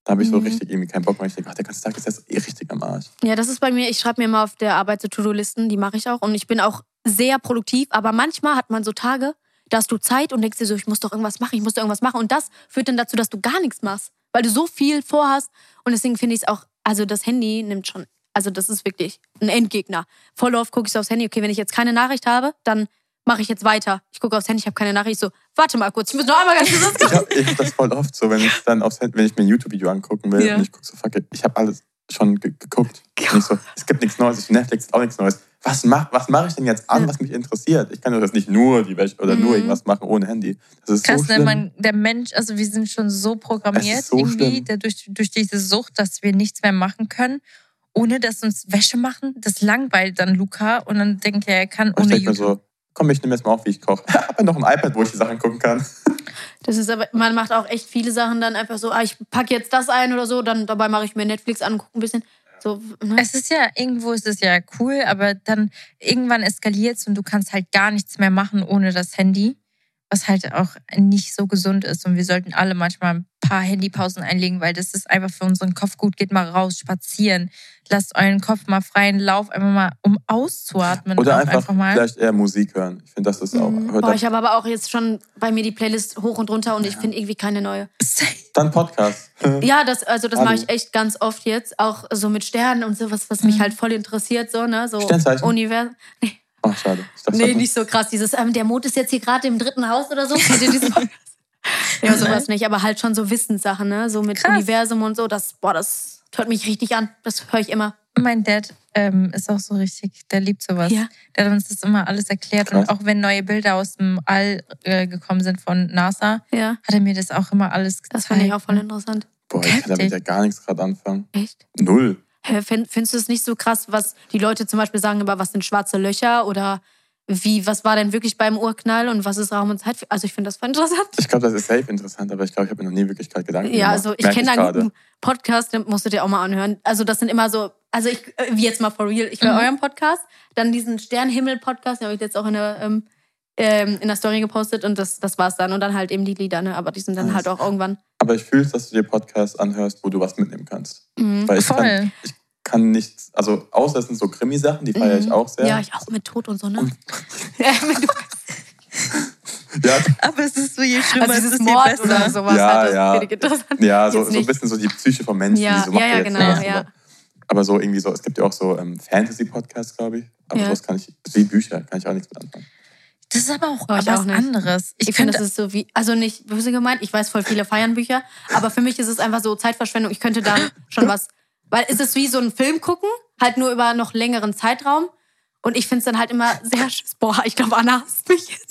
da habe ich so Mhm. richtig irgendwie keinen Bock mehr. Ich denke, ach, der ganze Tag ist jetzt eh richtig am Arsch. ja, das ist bei mir, ich schreibe mir immer auf der Arbeit so To-Do-Listen, die mache ich auch. Und ich bin auch sehr produktiv, aber manchmal hat man so Tage, da hast du Zeit und denkst dir so, ich muss doch irgendwas machen, ich muss doch irgendwas machen. Und das führt dann dazu, dass du gar nichts machst, weil du so viel vorhast. Und deswegen finde ich es auch, also das Handy nimmt schon, also das ist wirklich ein Endgegner. Voll oft gucke ich so aufs Handy, okay, wenn ich jetzt keine Nachricht habe, dann mache ich jetzt weiter. Ich gucke aufs Handy, ich habe keine Nachricht, so, warte mal kurz, ich muss noch einmal ganz kurz Ich habe hab das voll oft so, wenn ich dann aufs Handy, wenn ich mir ein YouTube-Video angucken will Ja. und ich gucke so, fuck it, ich habe alles schon ge geguckt. So, es gibt nichts Neues, ich Netflix ist auch nichts Neues. Was mache was mach ich denn jetzt an, was mich interessiert? Ich kann doch jetzt nicht nur die Wäsche oder nur Mhm. irgendwas machen ohne Handy. Das ist Krass, so ne, schlimm. man, der Mensch, also wir sind schon so programmiert, so irgendwie, der, durch, durch diese Sucht, dass wir nichts mehr machen können, ohne dass uns Wäsche machen. Das langweilt dann Luca und dann denkt er, er kann Und ich ohne denke mir so, komm, ich nehme jetzt mal auf, wie ich koche. Ich habe ja noch ein iPad, wo ich die Sachen gucken kann. Das ist aber, man macht auch echt viele Sachen dann einfach so, ah, ich packe jetzt das ein oder so, dann dabei mache ich mir Netflix an, gucke ein bisschen. So, ne? Es ist ja, irgendwo ist es ja cool, aber dann irgendwann eskaliert es und du kannst halt gar nichts mehr machen ohne das Handy, was halt auch nicht so gesund ist. Und wir sollten alle manchmal ein paar Handypausen einlegen, weil das ist einfach für unseren Kopf gut. Geht mal raus, spazieren, lasst euren Kopf mal freien Lauf, einfach mal, um auszuatmen. Oder auch einfach, mal. vielleicht eher Musik hören. Ich finde, das ist auch. Mhm. Hört Boah, ich habe aber auch jetzt schon bei mir die Playlist hoch und runter und ich finde irgendwie keine neue. dann Podcast. Ja, das, also das mache ich echt ganz oft jetzt, auch so mit Sternen und sowas, was mich Mhm. halt voll interessiert, so, ne? So Sternzeichen? Universum. Oh, schade. Dachte, Nee, nicht so krass. Dieses, ähm, der Mond ist jetzt hier gerade im dritten Haus oder so. Ja, sowas nicht, aber halt schon so Wissenssachen, ne? So mit Krass. Universum und so. Das, boah, das hört mich richtig an. Das höre ich immer. Mein Dad ähm, ist auch so richtig, der liebt sowas. Ja. Der hat uns das immer alles erklärt. Und Krass. auch wenn neue Bilder aus dem All äh, gekommen sind von NASA, Ja. hat er mir das auch immer alles gezeigt. Das fand ich auch voll interessant. Boah, ich kann damit ja gar nichts gerade anfangen. Echt? Null. Findest du es nicht so krass, was die Leute zum Beispiel sagen über was sind schwarze Löcher oder wie, was war denn wirklich beim Urknall und was ist Raum und Zeit? Also ich finde das voll interessant. Ich glaube, das ist safe interessant, aber ich glaube, ich habe mir noch nie wirklich gerade Gedanken Ja, gemacht. also ich kenne einen gerade. guten Podcast, den musst du dir auch mal anhören. Also das sind immer so, also ich, äh, wie jetzt mal for real, ich höre Mhm. euren Podcast, dann diesen Sternhimmel-Podcast, den habe ich jetzt auch in der, ähm, ähm, in der Story gepostet und das, das war's dann. Und dann halt eben die Lieder, ne? aber die sind dann halt auch irgendwann. Aber ich fühle dass du dir Podcasts anhörst, wo du was mitnehmen kannst. Mhm. Weil ich kann, Voll. kann nichts, also außer es sind so Krimi-Sachen, die feiere ich Mhm. auch sehr. Ja, ich auch mit Tod und so, ne? Ja, Aber es ist so, je schlimmer also es ist, je Mord besser. oder sowas. Ja, halt, ja. ich ja so, so ein bisschen so die Psyche von Menschen, Ja, die so macht ja, ja, jetzt genau, ja. Aber, aber so irgendwie so, es gibt ja auch so ähm, Fantasy-Podcasts, glaube ich. Aber Ja. sowas kann ich, wie Bücher, kann ich auch nichts mit anfangen. Das ist aber auch Oh, ich was auch nicht. anderes. Ich, Ich, finde, das ist so wie, also nicht böse gemeint, ich weiß voll viele feiern Bücher, aber für mich ist es einfach so Zeitverschwendung. Ich könnte dann schon was, weil es ist wie so ein Film gucken, halt nur über noch längeren Zeitraum. Und ich finde es dann halt immer sehr, boah, ich glaube, Anna hasst mich jetzt.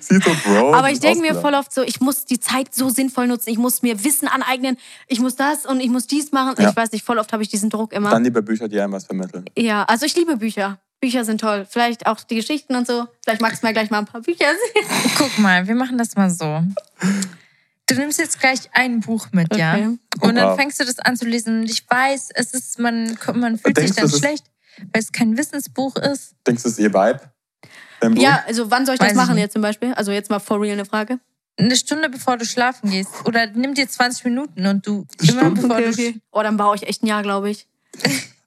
Sie ist so Bro. Aber ich denke mir voll oft so, ich muss die Zeit so sinnvoll nutzen, ich muss mir Wissen aneignen, ich muss das und ich muss dies machen. Ja. Ich weiß nicht, voll oft habe ich diesen Druck immer. Dann lieber Bücher, die einem was vermitteln. ja, also ich liebe Bücher. Bücher sind toll. Vielleicht auch die Geschichten und so. Vielleicht magst du mir gleich mal ein paar Bücher sehen. guck mal, wir machen das mal so. Du nimmst jetzt gleich ein Buch mit, ja? Okay. Und dann fängst du das an zu lesen. Und ich weiß, es ist, man, man fühlt Denkst sich dann schlecht, weil es kein Wissensbuch ist. Denkst du, das ist ihr Vibe? Ja, also wann soll ich Weiß das ich machen nicht. jetzt zum Beispiel? Also jetzt mal for real eine Frage. Eine Stunde bevor du schlafen gehst. Oder nimm dir 20 Minuten und du immer Stunde? bevor du. Okay. Oh, dann brauche ich echt ein Jahr, glaube ich.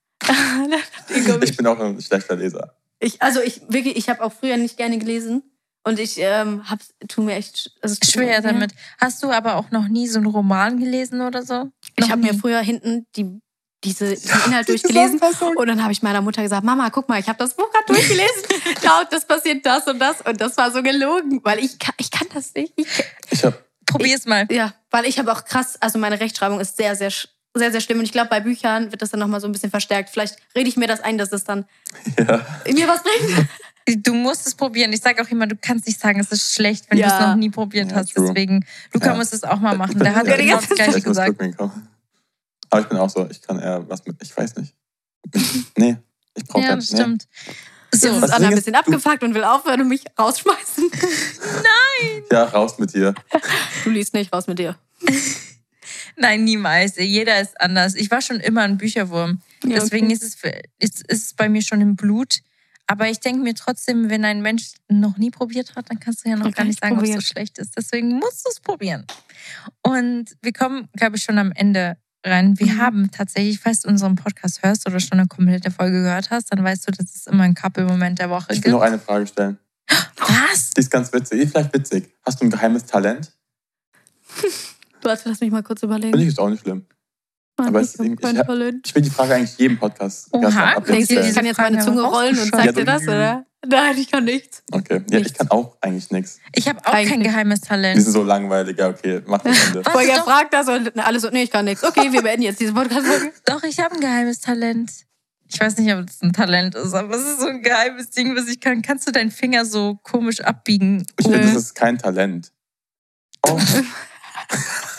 Ich bin auch ein schlechter Leser. ich, also ich wirklich, ich habe auch früher nicht gerne gelesen und ich ähm, hab's, tu mir echt also Schwer damit. Hast du aber auch noch nie so einen Roman gelesen oder so? Ich habe mir früher hinten die, diese, diesen Inhalt durchgelesen und dann habe ich meiner Mutter gesagt, Mama, guck mal, ich habe das Buch gerade durchgelesen. da das passiert das und das und das war so gelogen, weil ich kann, ich kann das nicht. Ich, Ich habe Probier's mal. ja, weil ich habe auch krass, also meine Rechtschreibung ist sehr, sehr, sehr, sehr schlimm und ich glaube, bei Büchern wird das dann nochmal so ein bisschen verstärkt. Vielleicht rede ich mir das ein, dass es dann ja, mir was bringt. Du musst es probieren. Ich sage auch immer, du kannst nicht sagen, es ist schlecht, wenn Ja. du es noch nie probiert Ja, hast. true. Deswegen, Luca Ja. muss es auch mal machen. Der hat ja, genau die das ganze Gleiche gesagt. Aber ich bin auch so, ich kann eher was mit, ich weiß nicht. Nee, ich brauche Ja, das. das stimmt. Jetzt So, ist Das Anna ein bisschen abgefuckt und will aufhören und mich rausschmeißen. Nee. Ja, raus mit dir. Du liest nicht raus mit dir. Nein, niemals. Jeder ist anders. Ich war schon immer ein Bücherwurm. Ja, Deswegen okay. ist, es, ist, ist es bei mir schon im Blut. Aber ich denke mir trotzdem, wenn ein Mensch noch nie probiert hat, dann kannst du ja noch Dann gar nicht ich sagen, ob es so schlecht ist. Deswegen musst du es probieren. Und wir kommen, glaube ich, schon am Ende rein. Wir Mhm. haben tatsächlich, falls du unseren Podcast hörst oder schon eine komplette Folge gehört hast, dann weißt du, dass es immer ein Couple-Moment der Woche Ich will gibt. noch eine Frage stellen. Was? Die ist ganz witzig. Vielleicht witzig. Hast du ein geheimes Talent? Warte, lass mich mal kurz überlegen. Finde ich jetzt auch nicht schlimm. Mann, aber ich es ist kein ich Talent. Ich will die Frage eigentlich jedem Podcast. Oha, denkst du, ich kann jetzt meine Zunge rollen und zeig dir das, oder? Nein, ich kann nichts. Okay. Ja, ich Nichts. kann auch eigentlich nichts. Ich habe auch kein Eigentlich. geheimes Die Talent. sind so langweilig. Ja, okay, mach das Ende. Doch- fragt das und alle so, nee, ich kann nichts. Okay, wir beenden jetzt diese Podcast-Folge. Doch, ich habe ein geheimes Talent. Ich weiß nicht, ob es ein Talent ist, aber es ist so ein geheimes Ding, was ich kann. Kannst du deinen Finger so komisch abbiegen? Ich finde, das ist kein Talent. Oh,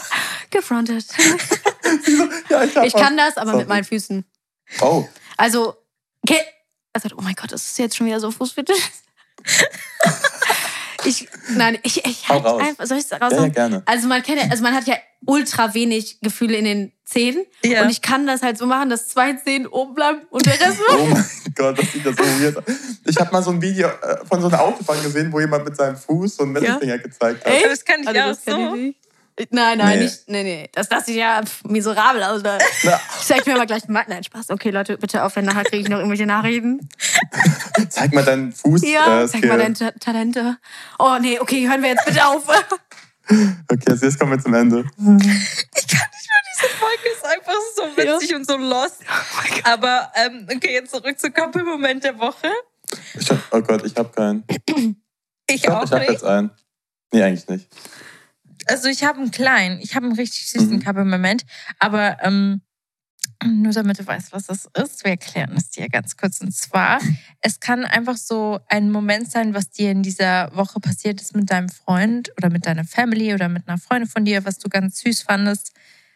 Gefrontet. ja, ich, Ich kann das, aber Sorry. mit meinen Füßen. Oh, Also, okay. Also, oh mein Gott, das ist jetzt schon wieder so Fußfetisch. ich, nein, ich, ich Hau halt raus. einfach, soll ich es ja, ja, gerne. Also man kennt ja, also man hat ja ultra wenig Gefühle in den Zähnen. Ja. Und ich kann das halt so machen, dass zwei Zähne oben bleiben und der Rest Oh mein Gott, das sieht ja so weird aus. Ich habe mal so ein Video äh, von so einer Autobahn gesehen, wo jemand mit seinem Fuß so einen Mittelfinger gezeigt hat. Ey? Das kann ich Also, auch das ich so. nicht. Nein, nein, Nee. nicht. Nee, nee. Das lasse ich ja miserabel aus. Da. Na, Ich zeig mir mal gleich mal. Nein, Spaß. Okay, Leute, bitte aufhören. Nachher kriege ich noch irgendwelche Nachrichten. zeig mal deinen Fuß. Ja, äh, zeig mal deine Ta Talente. Oh, nee, okay, hören wir jetzt bitte auf. Okay, also jetzt kommen wir zum Ende. Ich kann nicht mehr, diese Folge ist einfach so witzig und so lost. Aber ähm, okay, jetzt zurück zu Couple-Moment der Woche. Ich hab, oh Gott, ich habe keinen. Ich Doch, auch ich habe nicht. jetzt einen. Nee, eigentlich nicht. Also ich habe einen kleinen, ich habe einen richtig süßen Mhm. Couple-Moment. Aber ähm, nur damit du weißt, was das ist, wir erklären es dir ganz kurz. Und zwar, es kann einfach so ein Moment sein, was dir in dieser Woche passiert ist mit deinem Freund oder mit deiner Family oder mit einer Freundin von dir, was du ganz süß fandest,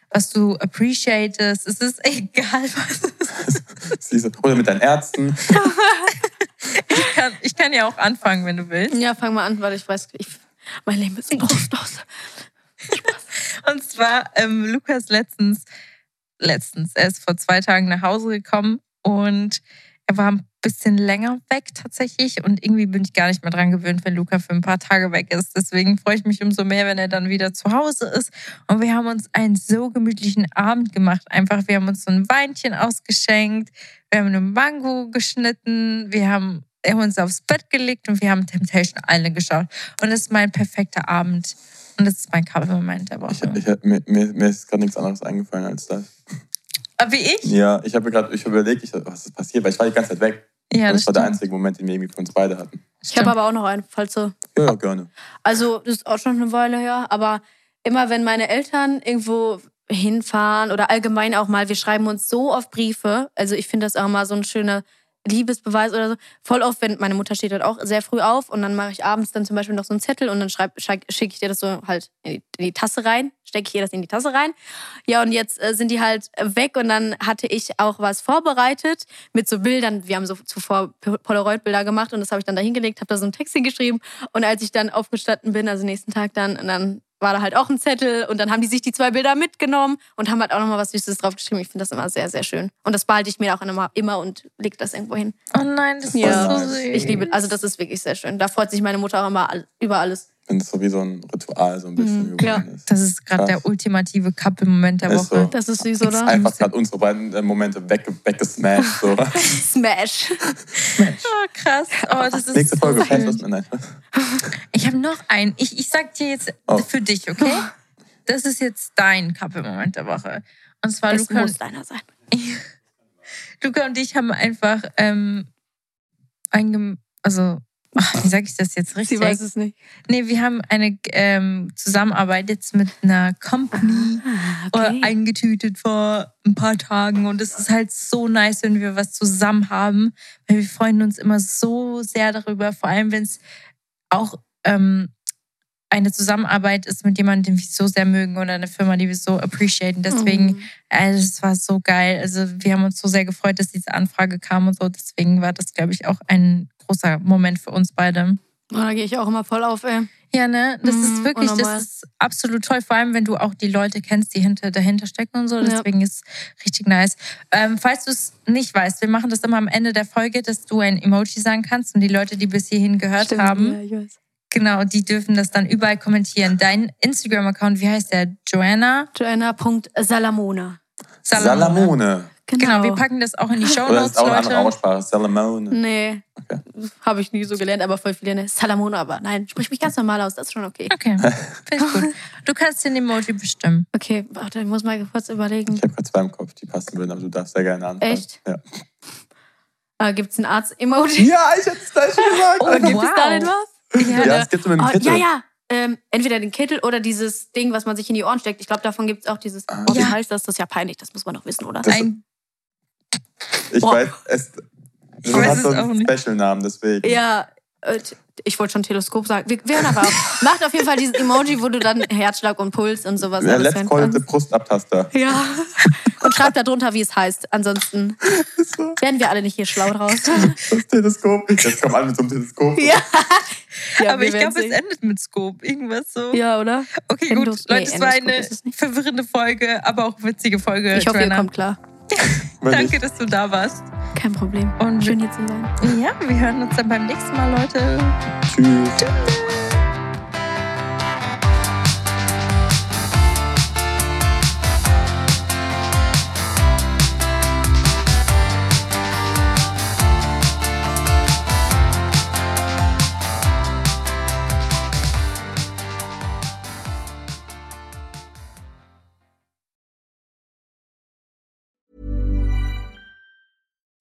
was du appreciatest. Es ist egal, was es ist. Oder mit deinen Ärzten. Ich kann, ich kann ja auch anfangen, wenn du willst. Ja, fang mal an, weil ich weiß, ich, mein Leben ist brustlos. Und zwar, ähm, Lukas letztens, letztens, er ist vor zwei Tagen nach Hause gekommen und er war ein bisschen länger weg tatsächlich und irgendwie bin ich gar nicht mehr dran gewöhnt, wenn Luca für ein paar Tage weg ist. Deswegen freue ich mich umso mehr, wenn er dann wieder zu Hause ist. Und wir haben uns einen so gemütlichen Abend gemacht. Einfach, wir haben uns so ein Weinchen ausgeschenkt, wir haben eine Mango geschnitten, wir haben wir haben uns aufs Bett gelegt und wir haben Temptation Island geschaut. Und das ist mein perfekter Abend. Und das ist mein Kabelmoment der Woche. Ich, ich, mir, mir, ist gerade nichts anderes eingefallen als das. Aber wie ich? Ja, ich habe gerade ich überlegt, ich, was ist passiert, weil ich war die ganze Zeit weg. Ja, Und das das war der einzige Moment, den wir irgendwie für uns beide hatten. Ich habe aber auch noch einen, falls du. Ja, ja, gerne. Also, das ist auch schon eine Weile her, aber immer wenn meine Eltern irgendwo hinfahren oder allgemein auch mal, wir schreiben uns so oft Briefe. Also, ich finde das auch mal so ein schöner Liebesbeweis oder so. Voll oft, wenn meine Mutter steht halt auch sehr früh auf und dann mache ich abends dann zum Beispiel noch so einen Zettel und dann schicke ich dir das so halt in die, in die Tasse rein, stecke ich ihr das in die Tasse rein. Ja, und jetzt äh, sind die halt weg und dann hatte ich auch was vorbereitet mit so Bildern. Wir haben so zuvor Polaroid-Bilder gemacht und das habe ich dann da hingelegt, habe da so einen Text hingeschrieben und als ich dann aufgestanden bin, also nächsten Tag dann, und dann war da halt auch ein Zettel und dann haben die sich die zwei Bilder mitgenommen und haben halt auch nochmal was Süßes draufgeschrieben. Ich finde das immer sehr, sehr schön. Und das behalte ich mir auch immer, immer und lege das irgendwo hin. Oh nein, das ist Ja. so süß. Ich liebe, also das ist wirklich sehr schön. Da freut sich meine Mutter auch immer über alles. Wenn es so wie so ein Ritual so ein bisschen Mhm, geworden ist. Das ist gerade der ultimative Couple-Moment der Ist Woche. so. Das ist süß, Ist oder? einfach gerade unsere beiden äh, Momente weg, weggesmashed. So. Smash. Oh, krass. Oh, das ist Nächste Folge, so was mir. Ich habe noch einen. Ich, ich sag dir jetzt Oh. für dich, okay? Das ist jetzt dein Couple-Moment der Woche. Und zwar Es Luca muss und, deiner sein. Luca und ich haben einfach ähm, eingem... Also, ach, wie sage ich das jetzt richtig? Sie weiß es nicht. Nee, wir haben eine ähm, Zusammenarbeit jetzt mit einer Company Ah, äh, eingetütet vor ein paar Tagen und es ist halt so nice, wenn wir was zusammen haben, weil wir freuen uns immer so sehr darüber, vor allem wenn es auch ähm, eine Zusammenarbeit ist mit jemandem, den wir so sehr mögen oder eine Firma, die wir so appreciaten. Deswegen, Mhm. also, es war so geil. Also wir haben uns so sehr gefreut, dass diese Anfrage kam und so. Deswegen war das, glaube ich, auch ein großer Moment für uns beide. Oh, da gehe ich auch immer voll auf, ey. Ja, ne? Das Mhm, ist wirklich, das ist absolut toll. Vor allem, wenn du auch die Leute kennst, die hinter, dahinter stecken und so. Ja. Deswegen ist richtig nice. Ähm, falls du es nicht weißt, wir machen das immer am Ende der Folge, dass du ein Emoji sagen kannst und die Leute, die bis hierhin gehört Stimmt, haben, Ja, ich weiß. Genau, die dürfen das dann überall kommentieren. Dein Instagram-Account, wie heißt der? Joanna Joanna.salamona. Salamone. Salamone. Genau, wir packen das auch in die Show Oder ist Notes, auch eine andere. Aussprache? Salamone. Nee, Okay. habe ich nie so gelernt, aber voll viele ne Salamona. Aber nein, sprich mich ganz normal aus, das ist schon okay. Okay, finde ich gut. Du kannst den Emoji bestimmen. Okay, warte, ich muss mal kurz überlegen. Ich habe gerade zwei im Kopf, die passen würden, aber du darfst sehr gerne anfangen. Echt? Ja, Äh, Gibt es ein Arzt-Emoji? ja ich hätte es gleich schon gesagt. Oh, Gibt wow. es da denn was? Ja, ja, es gibt so mit dem Oh, Kittel. ja, ja. Ähm, entweder den Kittel oder dieses Ding, was man sich in die Ohren steckt. Ich glaube, davon gibt es auch dieses. Oh, wie Ja. heißt das? Das ist ja peinlich, das muss man doch wissen, oder? Das- Ein, Ich Boah. weiß, es, das weiß hat es so einen. Special-Namen, deswegen. Ja, ich wollte schon Teleskop sagen. Wir, hören aber auf. Macht auf jeden Fall dieses Emoji, wo du dann Herzschlag und Puls und sowas Ja, alles let's call it the. Brustabtaster. Ja. Und schreibt da drunter, wie es heißt. Ansonsten werden wir alle nicht hier schlau draus. Das Teleskop. Jetzt kommen alle mit so einem Teleskop. Ja. ja aber ich glaube, es endet mit Scope. Irgendwas so. Ja, oder? Okay, Endos- gut. Leute, nee, es war eine es verwirrende Folge, aber auch witzige Folge. Ich hoffe, ihr kommt klar. Danke, dass du da warst. Kein Problem. Und Schön hier zu sein. ja, wir hören uns dann beim nächsten Mal, Leute. Tschüss.